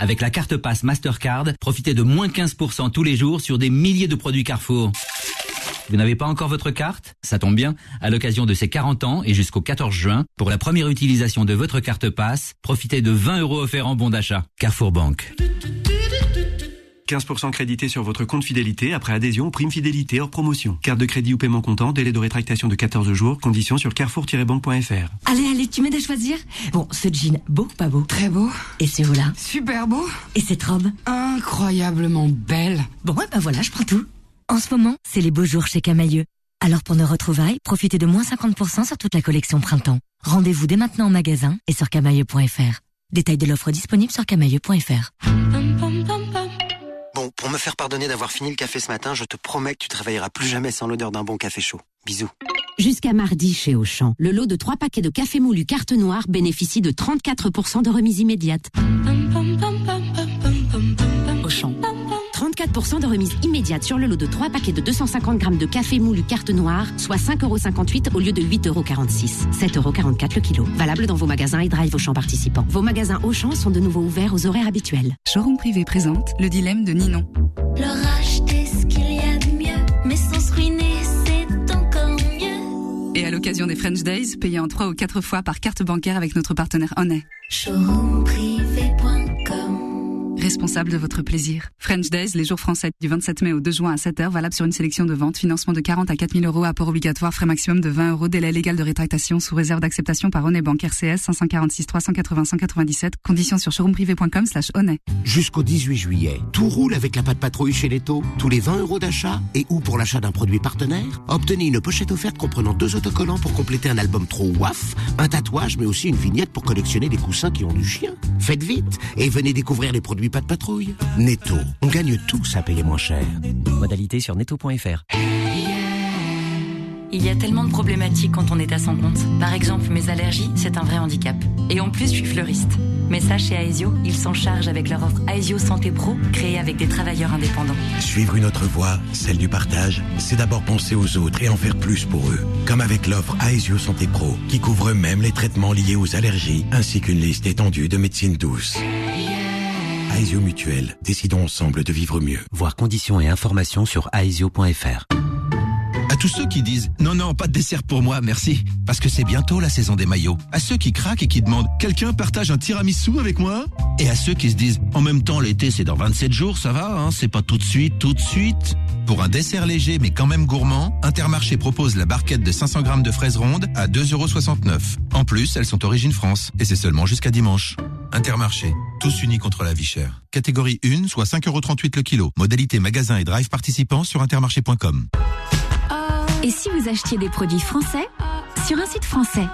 Avec la carte passe Mastercard, profitez de moins 15% tous les jours sur des milliers de produits Carrefour. Vous n'avez pas encore votre carte? Ça tombe bien. À l'occasion de ces 40 ans et jusqu'au 14 juin, pour la première utilisation de votre carte passe, profitez de 20 euros offerts en bon d'achat. Carrefour Banque. 15% crédité sur votre compte fidélité après adhésion prime fidélité hors promotion. Carte de crédit ou paiement comptant, délai de rétractation de 14 jours, conditions sur carrefour-banque.fr. Allez, allez, tu m'aides à choisir? Bon, ce jean, beau ou pas beau? Très beau. Et ce haut-là? Super beau. Et cette robe? Incroyablement belle. Bon, ouais, ben voilà, je prends tout. En ce moment, c'est les beaux jours chez Camailleux. Alors pour nos retrouvailles, profitez de moins 50% sur toute la collection printemps. Rendez-vous dès maintenant en magasin et sur camailleux.fr. Détail de l'offre disponible sur camailleux.fr. Bon, pour me faire pardonner d'avoir fini le café ce matin, je te promets que tu travailleras plus jamais sans l'odeur d'un bon café chaud. Bisous. Jusqu'à mardi chez Auchan, le lot de 3 paquets de café moulu carte noire bénéficie de 34% de remise immédiate. 34% de remise immédiate sur le lot de 3 paquets de 250 grammes de café moulu carte noire, soit 5,58€ au lieu de 8,46€. 7,44€ le kilo. Valable dans vos magasins et drive Auchan participants. Vos magasins Auchan sont de nouveau ouverts aux horaires habituels. Showroom privé présente le dilemme de Ninon. Leur acheter ce qu'il y a de mieux, mais sans se ruiner, c'est encore mieux. Et à l'occasion des French Days, payez en 3 ou 4 fois par carte bancaire avec notre partenaire Honnet. Showroomprivé.com responsable de votre plaisir. French Days, les jours français, du 27 mai au 2 juin à 7h, valable sur une sélection de ventes, financement de 40 à 4000 euros, apport obligatoire, frais maximum de 20 euros, délai légal de rétractation sous réserve d'acceptation par Honnet Banque RCS 546 380 197, conditions sur showroomprivé.com slash. Jusqu'au 18 juillet, tout roule avec la patte patrouille chez Leto. Tous les 20 euros d'achat et ou pour l'achat d'un produit partenaire, obtenez une pochette offerte comprenant deux autocollants pour compléter un album trop waf, un tatouage mais aussi une vignette pour collectionner des coussins qui ont du chien. Faites vite et venez découvrir les produits pas de patrouille. Netto, on gagne tous à payer moins cher. Modalité sur netto.fr. Il y a tellement de problématiques quand on est à son compte. Par exemple, mes allergies, c'est un vrai handicap. Et en plus, je suis fleuriste. Mais ça, chez Aesio, ils s'en chargent avec leur offre Aesio Santé Pro, créée avec des travailleurs indépendants. Suivre une autre voie, celle du partage, c'est d'abord penser aux autres et en faire plus pour eux. Comme avec l'offre Aesio Santé Pro, qui couvre même les traitements liés aux allergies, ainsi qu'une liste étendue de médecine douce. Aesio Mutuel, décidons ensemble de vivre mieux. Voir conditions et informations sur aesio.fr. À tous ceux qui disent non, non, pas de dessert pour moi, merci, parce que c'est bientôt la saison des maillots. À ceux qui craquent et qui demandent quelqu'un partage un tiramisu avec moi? Et à ceux qui se disent en même temps, l'été c'est dans 27 jours, ça va, hein, c'est pas tout de suite, tout de suite. Pour un dessert léger mais quand même gourmand, Intermarché propose la barquette de 500 grammes de fraises rondes à 2,69€. En plus, elles sont origine France et c'est seulement jusqu'à dimanche. Intermarché, tous unis contre la vie chère. Catégorie 1, soit 5,38€ le kilo. Modalité magasin et drive participants sur intermarché.com. Et si vous achetiez des produits français sur un site français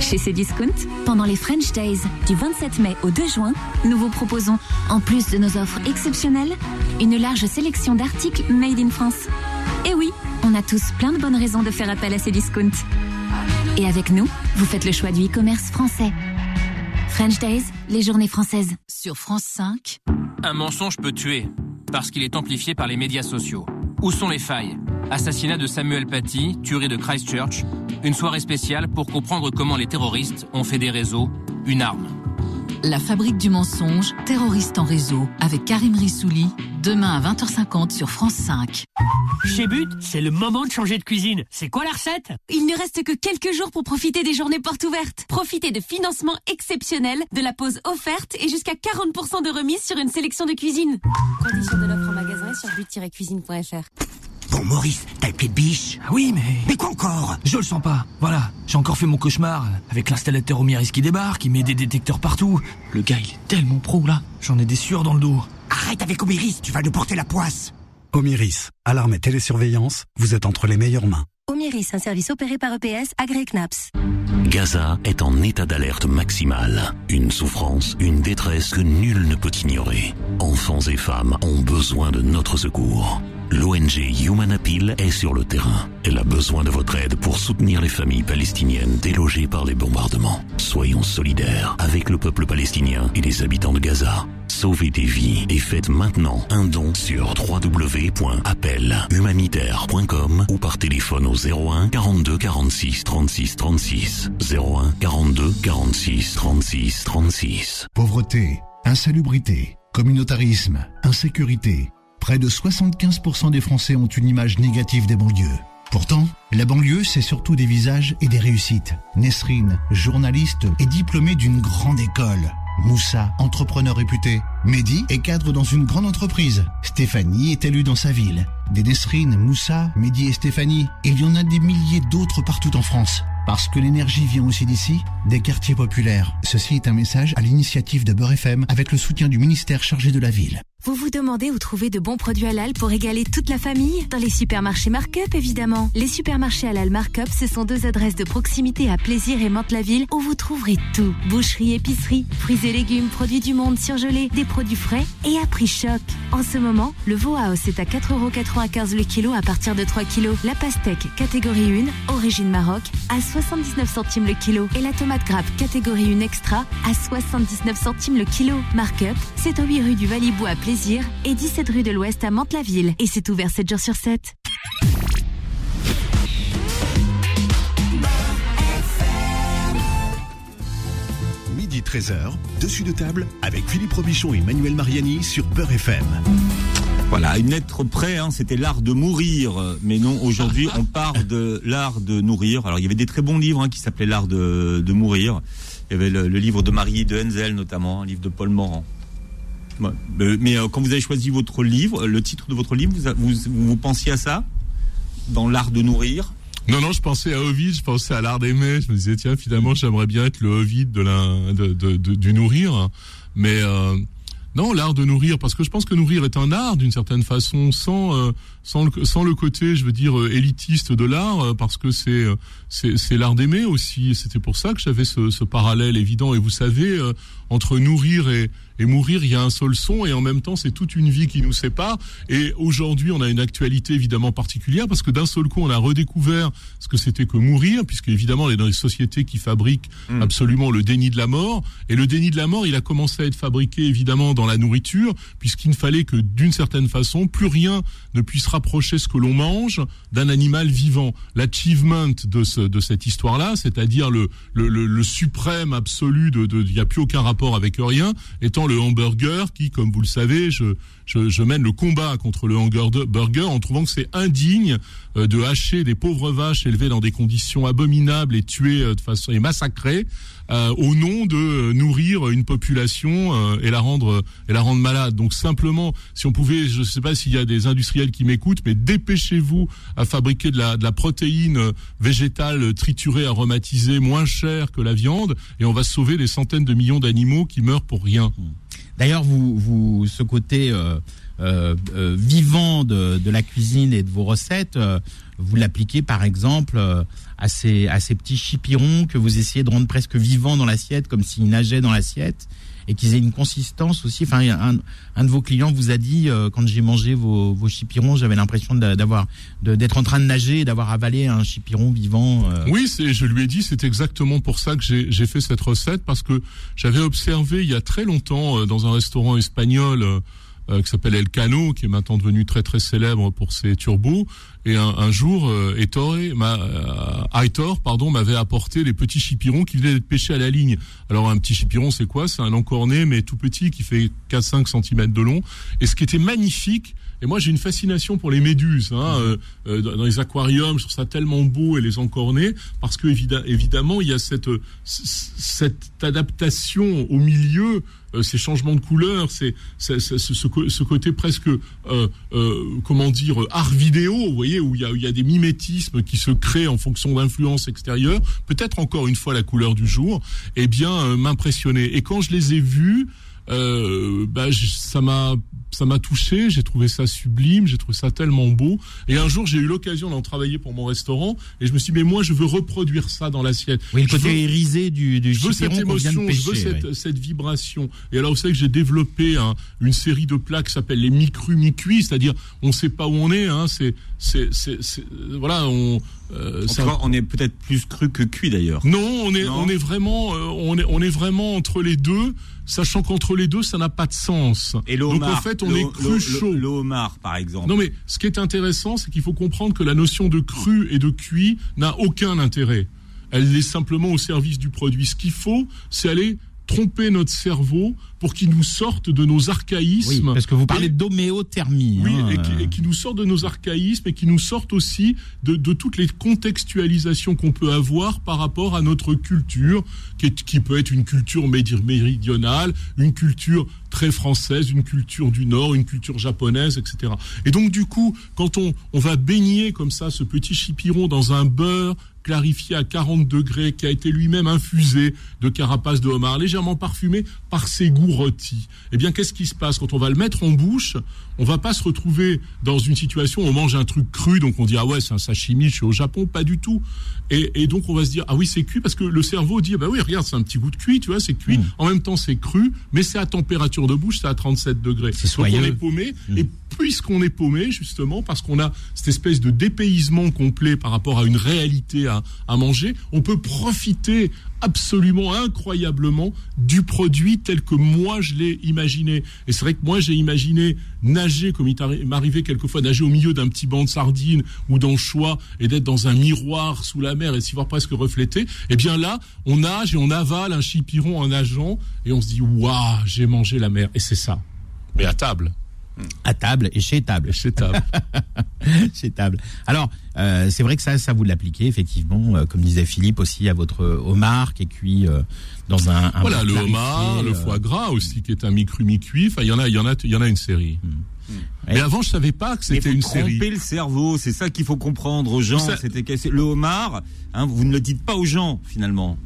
Chez Cdiscount, pendant les French Days du 27 mai au 2 juin, nous vous proposons, en plus de nos offres exceptionnelles, une large sélection d'articles made in France. Et oui, on a tous plein de bonnes raisons de faire appel à Cdiscount. Et avec nous, vous faites le choix du e-commerce français. French Days, les journées françaises. Sur France 5. Un mensonge peut tuer, parce qu'il est amplifié par les médias sociaux. Où sont les failles Assassinat de Samuel Paty, tuerie de Christchurch, une soirée spéciale pour comprendre comment les terroristes ont fait des réseaux une arme. La fabrique du mensonge, terroriste en réseau, avec Karim Rissouli, demain à 20h50 sur France 5. Chez But, c'est le moment de changer de cuisine. C'est quoi la recette? Il ne reste que quelques jours pour profiter des journées portes ouvertes. Profitez de financements exceptionnels, de la pause offerte et jusqu'à 40% de remise sur une sélection de cuisine. Conditions de l'offre en magasin et sur but-cuisine.fr. Bon, Maurice, t'as le pied de biche Ah Oui, mais... Mais quoi encore? Je le sens pas. Voilà, j'ai encore fait mon cauchemar avec l'installateur Omiris qui débarque, il met des détecteurs partout. Le gars, il est tellement pro, là. J'en ai des sueurs dans le dos. Arrête avec Omiris, tu vas nous porter la poisse Omiris, alarme et télésurveillance, vous êtes entre les meilleures mains. Omiris, un service opéré par EPS, agréé. Gaza est en état d'alerte maximale. Une souffrance, une détresse que nul ne peut ignorer. Enfants et femmes ont besoin de notre secours. L'ONG Human Appeal est sur le terrain. Elle a besoin de votre aide pour soutenir les familles palestiniennes délogées par les bombardements. Soyons solidaires avec le peuple palestinien et les habitants de Gaza. Sauvez des vies et faites maintenant un don sur www.appelhumanitaire.com ou par téléphone au 01 42 46 36 36 01 42 46 36 36. Pauvreté, insalubrité, communautarisme, insécurité. Près de 75% des Français ont une image négative des banlieues. Pourtant, la banlieue, c'est surtout des visages et des réussites. Nesrine, journaliste et diplômée d'une grande école. Moussa, entrepreneur réputé. Mehdi est cadre dans une grande entreprise. Stéphanie est élue dans sa ville. Des Nesrine, Moussa, Mehdi et Stéphanie, il y en a des milliers d'autres partout en France. Parce que l'énergie vient aussi d'ici, des quartiers populaires. Ceci est un message à l'initiative de Beurre FM avec le soutien du ministère chargé de la ville. Vous vous demandez où trouver de bons produits halal pour régaler toute la famille Dans les supermarchés Markup, évidemment. Les supermarchés halal Markup, ce sont deux adresses de proximité à Plaisir et Mantes-la-Ville où vous trouverez tout. Boucherie, épicerie, fruits et légumes, produits du monde surgelés, des produits frais et à prix choc. En ce moment, le veau est à 4,95€ le kilo à partir de 3 kg. La pastèque, catégorie 1, origine Maroc, à 79 centimes le kilo. Et la tomate grappe, catégorie 1 extra, à 79 centimes le kilo. Markup, c'est au 8 rue du Valibou à Plaisir et 17 rue de l'Ouest à Mantes-la-Ville. Et c'est ouvert 7 jours sur 7. Midi 13h, dessus de table avec Philippe Robichon et Emmanuel Mariani sur Beurre FM. Voilà, une lettre près, hein, c'était l'art de mourir. Mais non, aujourd'hui, on parle de l'art de nourrir. Alors, il y avait des très bons livres hein, qui s'appelaient l'art de, de mourir. Il y avait le, le livre de Marie de Henzel, notamment, un livre de Paul Morand. Ouais. Mais, euh, quand vous avez choisi votre livre, le titre de votre livre, vous, vous, pensiez à ça? Dans l'art de nourrir? Non, non, je pensais à Ovid, je pensais à l'art d'aimer. Je me disais, tiens, finalement, j'aimerais bien être le Ovid de la, du nourrir. Mais euh, non, l'art de nourrir, parce que je pense que nourrir est un art d'une certaine façon, sans euh, sans le sans le côté, je veux dire, euh, élitiste de l'art, euh, parce que c'est euh, c'est c'est l'art d'aimer aussi. C'était pour ça que j'avais ce, ce parallèle évident. Et vous savez, euh, entre nourrir et et mourir, il y a un seul son, et en même temps, c'est toute une vie qui nous sépare. Et aujourd'hui, on a une actualité évidemment particulière, parce que d'un seul coup, on a redécouvert ce que c'était que mourir, puisque évidemment, on est dans des sociétés qui fabriquent Mm. absolument le déni de la mort. Et le déni de la mort, il a commencé à être fabriqué évidemment dans la nourriture, puisqu'il ne fallait que d'une certaine façon, plus rien ne puisse rapprocher ce que l'on mange d'un animal vivant. L'achievement de, ce, de cette histoire-là, c'est-à-dire le, suprême absolu de, il n'y a plus aucun rapport avec rien, étant le hamburger qui, comme vous le savez, je, je, je mène le combat contre le hamburger en trouvant que c'est indigne euh, de hacher des pauvres vaches élevées dans des conditions abominables et tuées euh, de façon et massacrées euh, au nom de euh, nourrir une population euh, et la rendre et la rendre malade. Donc simplement, si on pouvait, je ne sais pas s'il y a des industriels qui m'écoutent, mais dépêchez-vous à fabriquer de la, de la protéine végétale triturée, aromatisée, moins chère que la viande, et on va sauver des centaines de millions d'animaux qui meurent pour rien. D'ailleurs, vous, vous, ce côté euh, euh, euh, vivant de, la cuisine et de vos recettes, vous l'appliquez par exemple à ces, à ces petits chipirons que vous essayez de rendre presque vivants dans l'assiette, comme s'ils nageaient dans l'assiette, et qu'ils aient une consistance aussi. Enfin, un, un de vos clients vous a dit, euh, quand j'ai mangé vos, vos chipirons, j'avais l'impression d'a- d'avoir, d'être en train de nager d'avoir avalé un chipiron vivant. euh. Oui, je lui ai dit, c'est exactement pour ça que j'ai, fait cette recette parce que j'avais observé il y a très longtemps euh, dans un restaurant espagnol euh, qui s'appelle El Cano, qui est maintenant devenu très très célèbre pour ses turbos. Et un, un jour, euh, Ettore, m'a, euh, Aitor, pardon, m'avait apporté les petits chipirons qui venaient d'être pêchés à la ligne. Alors un petit chipiron, c'est quoi? C'est un encorné mais tout petit qui fait 4-5 cm de long. Et ce qui était magnifique, et moi, j'ai une fascination pour les méduses. Hein, euh, euh, dans les aquariums, je trouve ça tellement beau et les encornés, parce que évidemment, il y a cette euh, cette adaptation au milieu, euh, ces changements de couleur, ce, côté presque euh, euh, comment dire art vidéo, vous voyez, où il y a, des mimétismes qui se créent en fonction d'influences extérieures. Peut-être encore une fois la couleur du jour, eh bien, euh, m'impressionner. Et quand je les ai vus euh, bah, j- ça m'a ça m'a touché, j'ai trouvé ça sublime, j'ai trouvé ça tellement beau. Et un jour, j'ai eu l'occasion d'en travailler pour mon restaurant, et je me suis dit, mais moi, je veux reproduire ça dans l'assiette. Oui, le Je côté veux- irisé du, du je veux cette émotion, je veux cette, ouais. cette vibration. Et alors, vous savez que j'ai développé un- une série de plats qui s'appelle les mi-crus, mi-cuits, c'est-à-dire, on sait pas où on est, hein, c'est, c'est, c'est, c'est- voilà, on, euh, En cas, on est peut-être plus cru que cuit d'ailleurs. non, on est, Non. on est vraiment, euh, on est, on est vraiment entre les deux, sachant qu'entre les deux, ça n'a pas de sens. Et le Donc homard, en fait, on est cru chaud. Le homard, par exemple. Non, mais ce qui est intéressant, c'est qu'il faut comprendre que la notion de cru et de cuit n'a aucun intérêt. Elle est simplement au service du produit. Ce qu'il faut, c'est aller tromper notre cerveau pour qu'il nous sorte de nos archaïsmes. Oui, parce que vous parlez d'homéothermie. oui, hein, et, qui, euh. et qui nous sort de nos archaïsmes et qui nous sortent aussi de, de toutes les contextualisations qu'on peut avoir par rapport à notre culture, qui, est- qui peut être une culture méridionale, une culture très française, une culture du Nord, une culture japonaise, etc. Et donc du coup, quand on, on va baigner comme ça ce petit chipiron dans un beurre clarifié à 40 degrés, qui a été lui-même infusé de carapace de homard, légèrement parfumé par ses goûts rôtis. Eh bien, qu'est-ce qui se passe quand on va le mettre en bouche? On va pas se retrouver dans une situation où on mange un truc cru, donc on dit ah ouais c'est un sashimi, je suis au Japon, pas du tout. Et, et donc on va se dire ah oui c'est cuit parce que le cerveau dit ah bah oui regarde c'est un petit goût de cuit, tu vois c'est cuit. En même temps c'est cru, mais c'est à température de bouche, c'est à 37 degrés. Donc on est paumé. Et puisqu'on est paumé, justement, parce qu'on a cette espèce de dépaysement complet par rapport à une réalité à, à manger, on peut profiter absolument incroyablement du produit tel que moi je l'ai imaginé. Et c'est vrai que moi j'ai imaginé nager comme il m'arrivait quelquefois nager au milieu d'un petit banc de sardines ou d'anchois et d'être dans un miroir sous la mer et s'y voir presque refléter. Et bien là, on nage et on avale un chipiron en nageant et on se dit waouh, j'ai mangé la mer. Et c'est ça. Mais à table. À table et chez table. chez table. [LAUGHS] chez table. Alors, euh, c'est vrai que ça, ça vous l'appliquez effectivement, euh, comme disait Philippe aussi, à votre homard qui est cuit euh, dans un. un voilà, le clarifié, homard, le foie gras aussi, qui est un mi-cru, mi-cuit. Enfin, il y en a, il y en a, il y en a une série. Mais avant, je savais pas que c'était faut une tromper série. le cerveau, c'est ça qu'il faut comprendre aux gens. Ça- C'était le homard, hein, vous ne le dites pas aux gens finalement.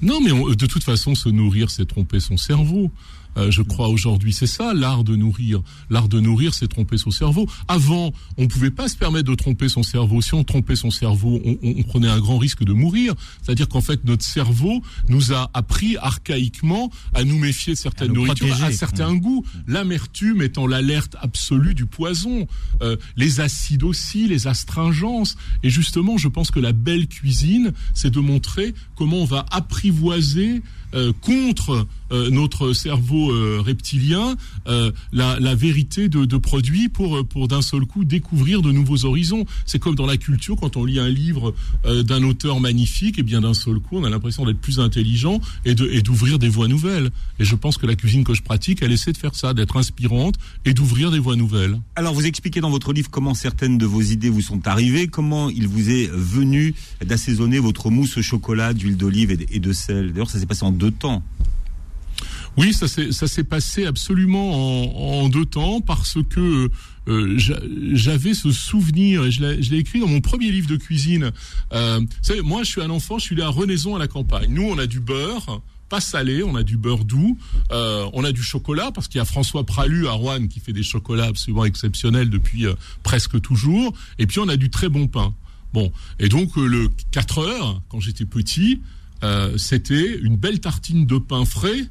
Non, mais on- de toute façon, se nourrir, c'est tromper son cerveau. Euh, je crois aujourd'hui, c'est ça l'art de nourrir. L'art de nourrir, c'est tromper son cerveau. Avant, on ne pouvait pas se permettre de tromper son cerveau. Si on trompait son cerveau, on, on- on prenait un grand risque de mourir. C'est-à-dire qu'en fait, notre cerveau nous a appris archaïquement à nous méfier de certaines nourritures, protéger. à certains goûts. L'amertume étant l'alerte absolue du poison. Euh, les acides aussi, les astringences. Et justement, je pense que la belle cuisine, c'est de montrer comment on va apprivoiser euh, contre euh, notre cerveau euh, reptilien euh, la, la vérité de, de produits pour, euh, pour d'un seul coup découvrir de nouveaux horizons. C'est comme dans la culture, quand on lit un livre d'un auteur magnifique, et bien d'un seul coup, on a l'impression d'être plus intelligent et de- et d'ouvrir des voies nouvelles. Et je pense que la cuisine que je pratique, elle essaie de faire ça, d'être inspirante et d'ouvrir des voies nouvelles. Alors, vous expliquez dans votre livre comment certaines de vos idées vous sont arrivées, comment il vous est venu d'assaisonner votre mousse au chocolat, d'huile d'olive et de- et de sel. D'ailleurs, ça s'est passé en deux temps. Oui, ça s'est passé absolument en, deux temps parce que euh, j'a- j'avais ce souvenir et je l'ai écrit dans mon premier livre de cuisine. Euh, moi, je suis un enfant, je suis né à Renaison à la campagne. Nous, on a du beurre. Pas salé, on a du beurre doux, euh, on a du chocolat parce qu'il y a François Pralu à Rouen qui fait des chocolats absolument exceptionnels depuis euh, presque toujours, et puis on a du très bon pain. Bon, et donc le 4 heures quand j'étais petit, euh, c'était une belle tartine de pain frais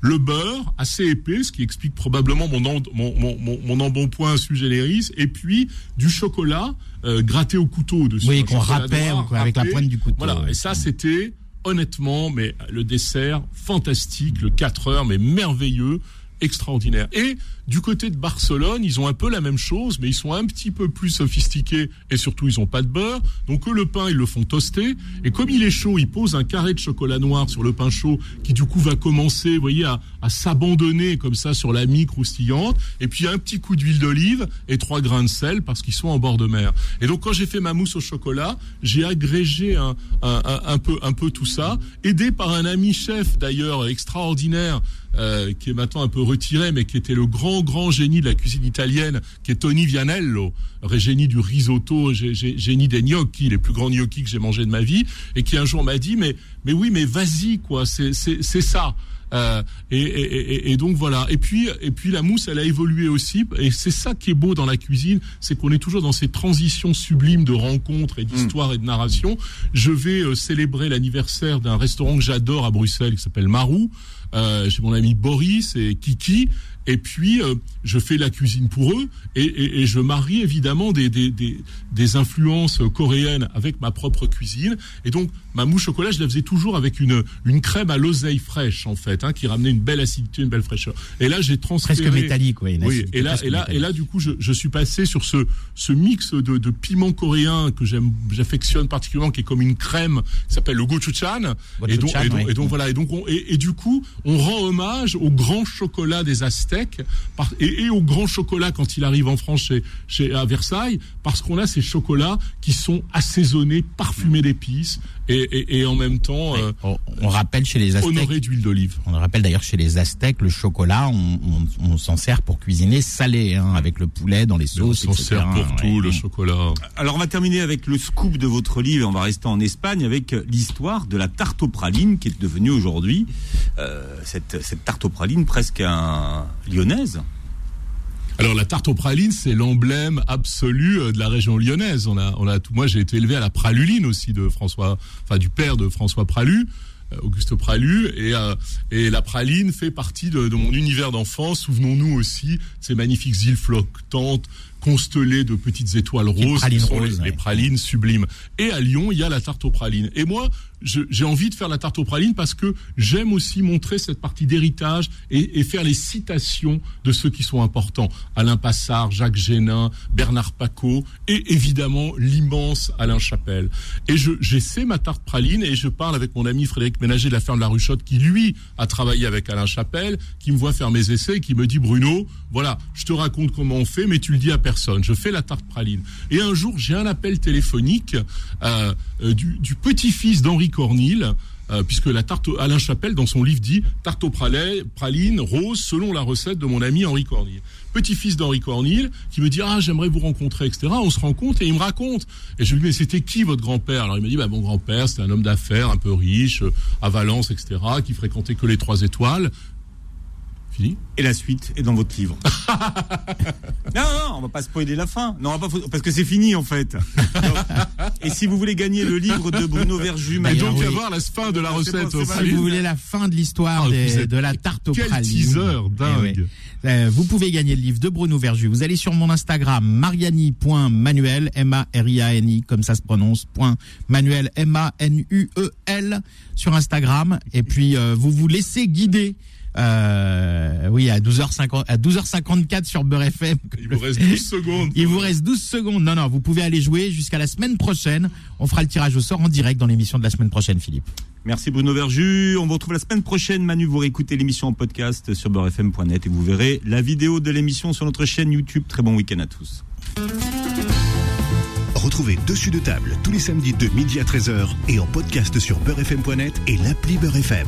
le beurre assez épais, ce qui explique probablement mon, en- mon, mon, mon, mon embonpoint sui generis, et puis du chocolat euh, gratté au couteau dessus. Oui, qu'on râpait avec la pointe du couteau. Voilà, et ça c'était honnêtement, mais le dessert fantastique, le 4 heures, mais merveilleux, extraordinaire. Et du côté de Barcelone, ils ont un peu la même chose, mais ils sont un petit peu plus sophistiqués et surtout ils ont pas de beurre. Donc eux, le pain, ils le font toaster. Et comme il est chaud, ils posent un carré de chocolat noir sur le pain chaud qui du coup va commencer, vous voyez, à, à s'abandonner comme ça sur la mie croustillante. Et puis un petit coup d'huile d'olive et trois grains de sel parce qu'ils sont en bord de mer. Et donc quand j'ai fait ma mousse au chocolat, j'ai agrégé un, un, un, un peu, un peu tout ça, aidé par un ami chef d'ailleurs extraordinaire euh, qui est maintenant un peu retiré, mais qui était le grand, grand génie de la cuisine italienne, qui est Tony Vianello, génie du risotto, gé- gé- génie des gnocchi, les plus grands gnocchis que j'ai mangés de ma vie, et qui un jour m'a dit, mais, mais oui, mais vas-y, quoi, c'est, ça. Euh, et, et, et, et donc voilà. Et puis, et puis la mousse, elle a évolué aussi. Et c'est ça qui est beau dans la cuisine, c'est qu'on est toujours dans ces transitions sublimes de rencontres et d'histoire et de narration. Je vais euh, célébrer l'anniversaire d'un restaurant que j'adore à Bruxelles qui s'appelle Marou. Euh, J'ai mon ami Boris et Kiki. Et puis, euh, je fais la cuisine pour eux et, et, et je marie évidemment des, des, des, des influences coréennes avec ma propre cuisine. Et donc, ma mousse chocolat, je la faisais toujours avec une, une crème à l'oseille fraîche, en fait, hein, qui ramenait une belle acidité, une belle fraîcheur. Et là, j'ai transféré... Presque métallique, oui, une Oui, et là, et là, et là, du coup, je, je suis passé sur ce, ce mix de, de piment coréen que j'aime, j'affectionne particulièrement, qui est comme une crème, qui s'appelle le gochujang. Et donc, et donc, oui. et donc voilà, et donc, on, et, et du coup, on rend hommage au grand chocolat des Aztèques et, au grand chocolat quand il arrive en France à Versailles, parce qu'on a ces chocolats qui sont assaisonnés, parfumés d'épices et, et, et en même temps euh, On rappelle chez les Aztèques. honorés d'huile d'olive. On le rappelle d'ailleurs chez les Aztèques, le chocolat, on, on- on s'en sert pour cuisiner salé, hein, avec le poulet dans les sauces. on s'en sert pour ouais. tout, le chocolat. Alors on va terminer avec le scoop de votre livre et on va rester en Espagne avec l'histoire de la tarte aux pralines qui est devenue aujourd'hui euh, cette, cette tarte aux pralines presque un lyonnaise. Alors la tarte aux pralines, c'est l'emblème absolu euh, de la région lyonnaise. On a, on a tout. Moi, j'ai été élevé à la praluline aussi de François, enfin du père de François Pralu, euh, Auguste Pralu, et euh, et la praline fait partie de, de mon univers d'enfance. Souvenons-nous aussi de ces magnifiques îles flottantes constellées de petites étoiles Les roses, pralines qui sont roses, les, les pralines sublimes. Et à Lyon, il y a la tarte aux pralines. Et moi, j'ai envie de faire la tarte aux pralines parce que j'aime aussi montrer cette partie d'héritage et, et faire les citations de ceux qui sont importants. Alain Passard, Jacques Génin, Bernard Paco et évidemment l'immense Alain Chapelle. Et je, j'essaie ma tarte praline et je parle avec mon ami Frédéric Ménager de la ferme de la Ruchotte qui lui a travaillé avec Alain Chapelle, qui me voit faire mes essais et qui me dit Bruno, voilà, je te raconte comment on fait, mais tu le dis à personne. Je fais la tarte praline. Et un jour, j'ai un appel téléphonique euh, euh, du, du petit-fils d'Henri Cornille. euh, puisque la tarte Alain Chapelle dans son livre dit tarte aux pralais- pralines rose selon la recette de mon ami Henri Cornille. Petit-fils d'Henri Cornille qui me dit ah j'aimerais vous rencontrer etc. On se rencontre et il me raconte et je lui dis mais c'était qui votre grand-père? Alors il me dit bah mon grand-père c'était un homme d'affaires un peu riche euh, à Valence etc. qui fréquentait que les trois étoiles Fini Et la suite est dans votre livre. [LAUGHS] non, non, on va pas spoiler la fin. Non, on va pas, parce que c'est fini en fait. [LAUGHS] Et si vous voulez gagner le livre de Bruno Verju, Et donc oui. avoir la fin de la bon, recette bon. Si vous voulez la fin de l'histoire Ah, des- de la tarte au Quel praline. teaser Eh dingue. ouais. Euh, vous pouvez gagner le livre de Bruno Verju. Vous allez sur mon Instagram, mariani.manuel, M-A-R-I-A-N-I, comme ça se prononce, point Manuel, M-A-N-U-E-L, E sur Instagram. Et puis, euh, vous vous laissez guider. Euh, oui, à 12h50, à 12h54 sur Beurre FM. Il vous reste 12 secondes. Il vous reste 12 secondes. Non, non, vous pouvez aller jouer jusqu'à la semaine prochaine. On fera le tirage au sort en direct dans l'émission de la semaine prochaine, Philippe. Merci Bruno Verju. On vous retrouve la semaine prochaine. Manu, vous réécoutez l'émission en podcast sur beurrefm.net et vous verrez la vidéo de l'émission sur notre chaîne YouTube. Très bon week-end à tous. Retrouvez Dessus de table tous les samedis de midi à 13h et en podcast sur beurrefm.net et l'appli Beurre FM.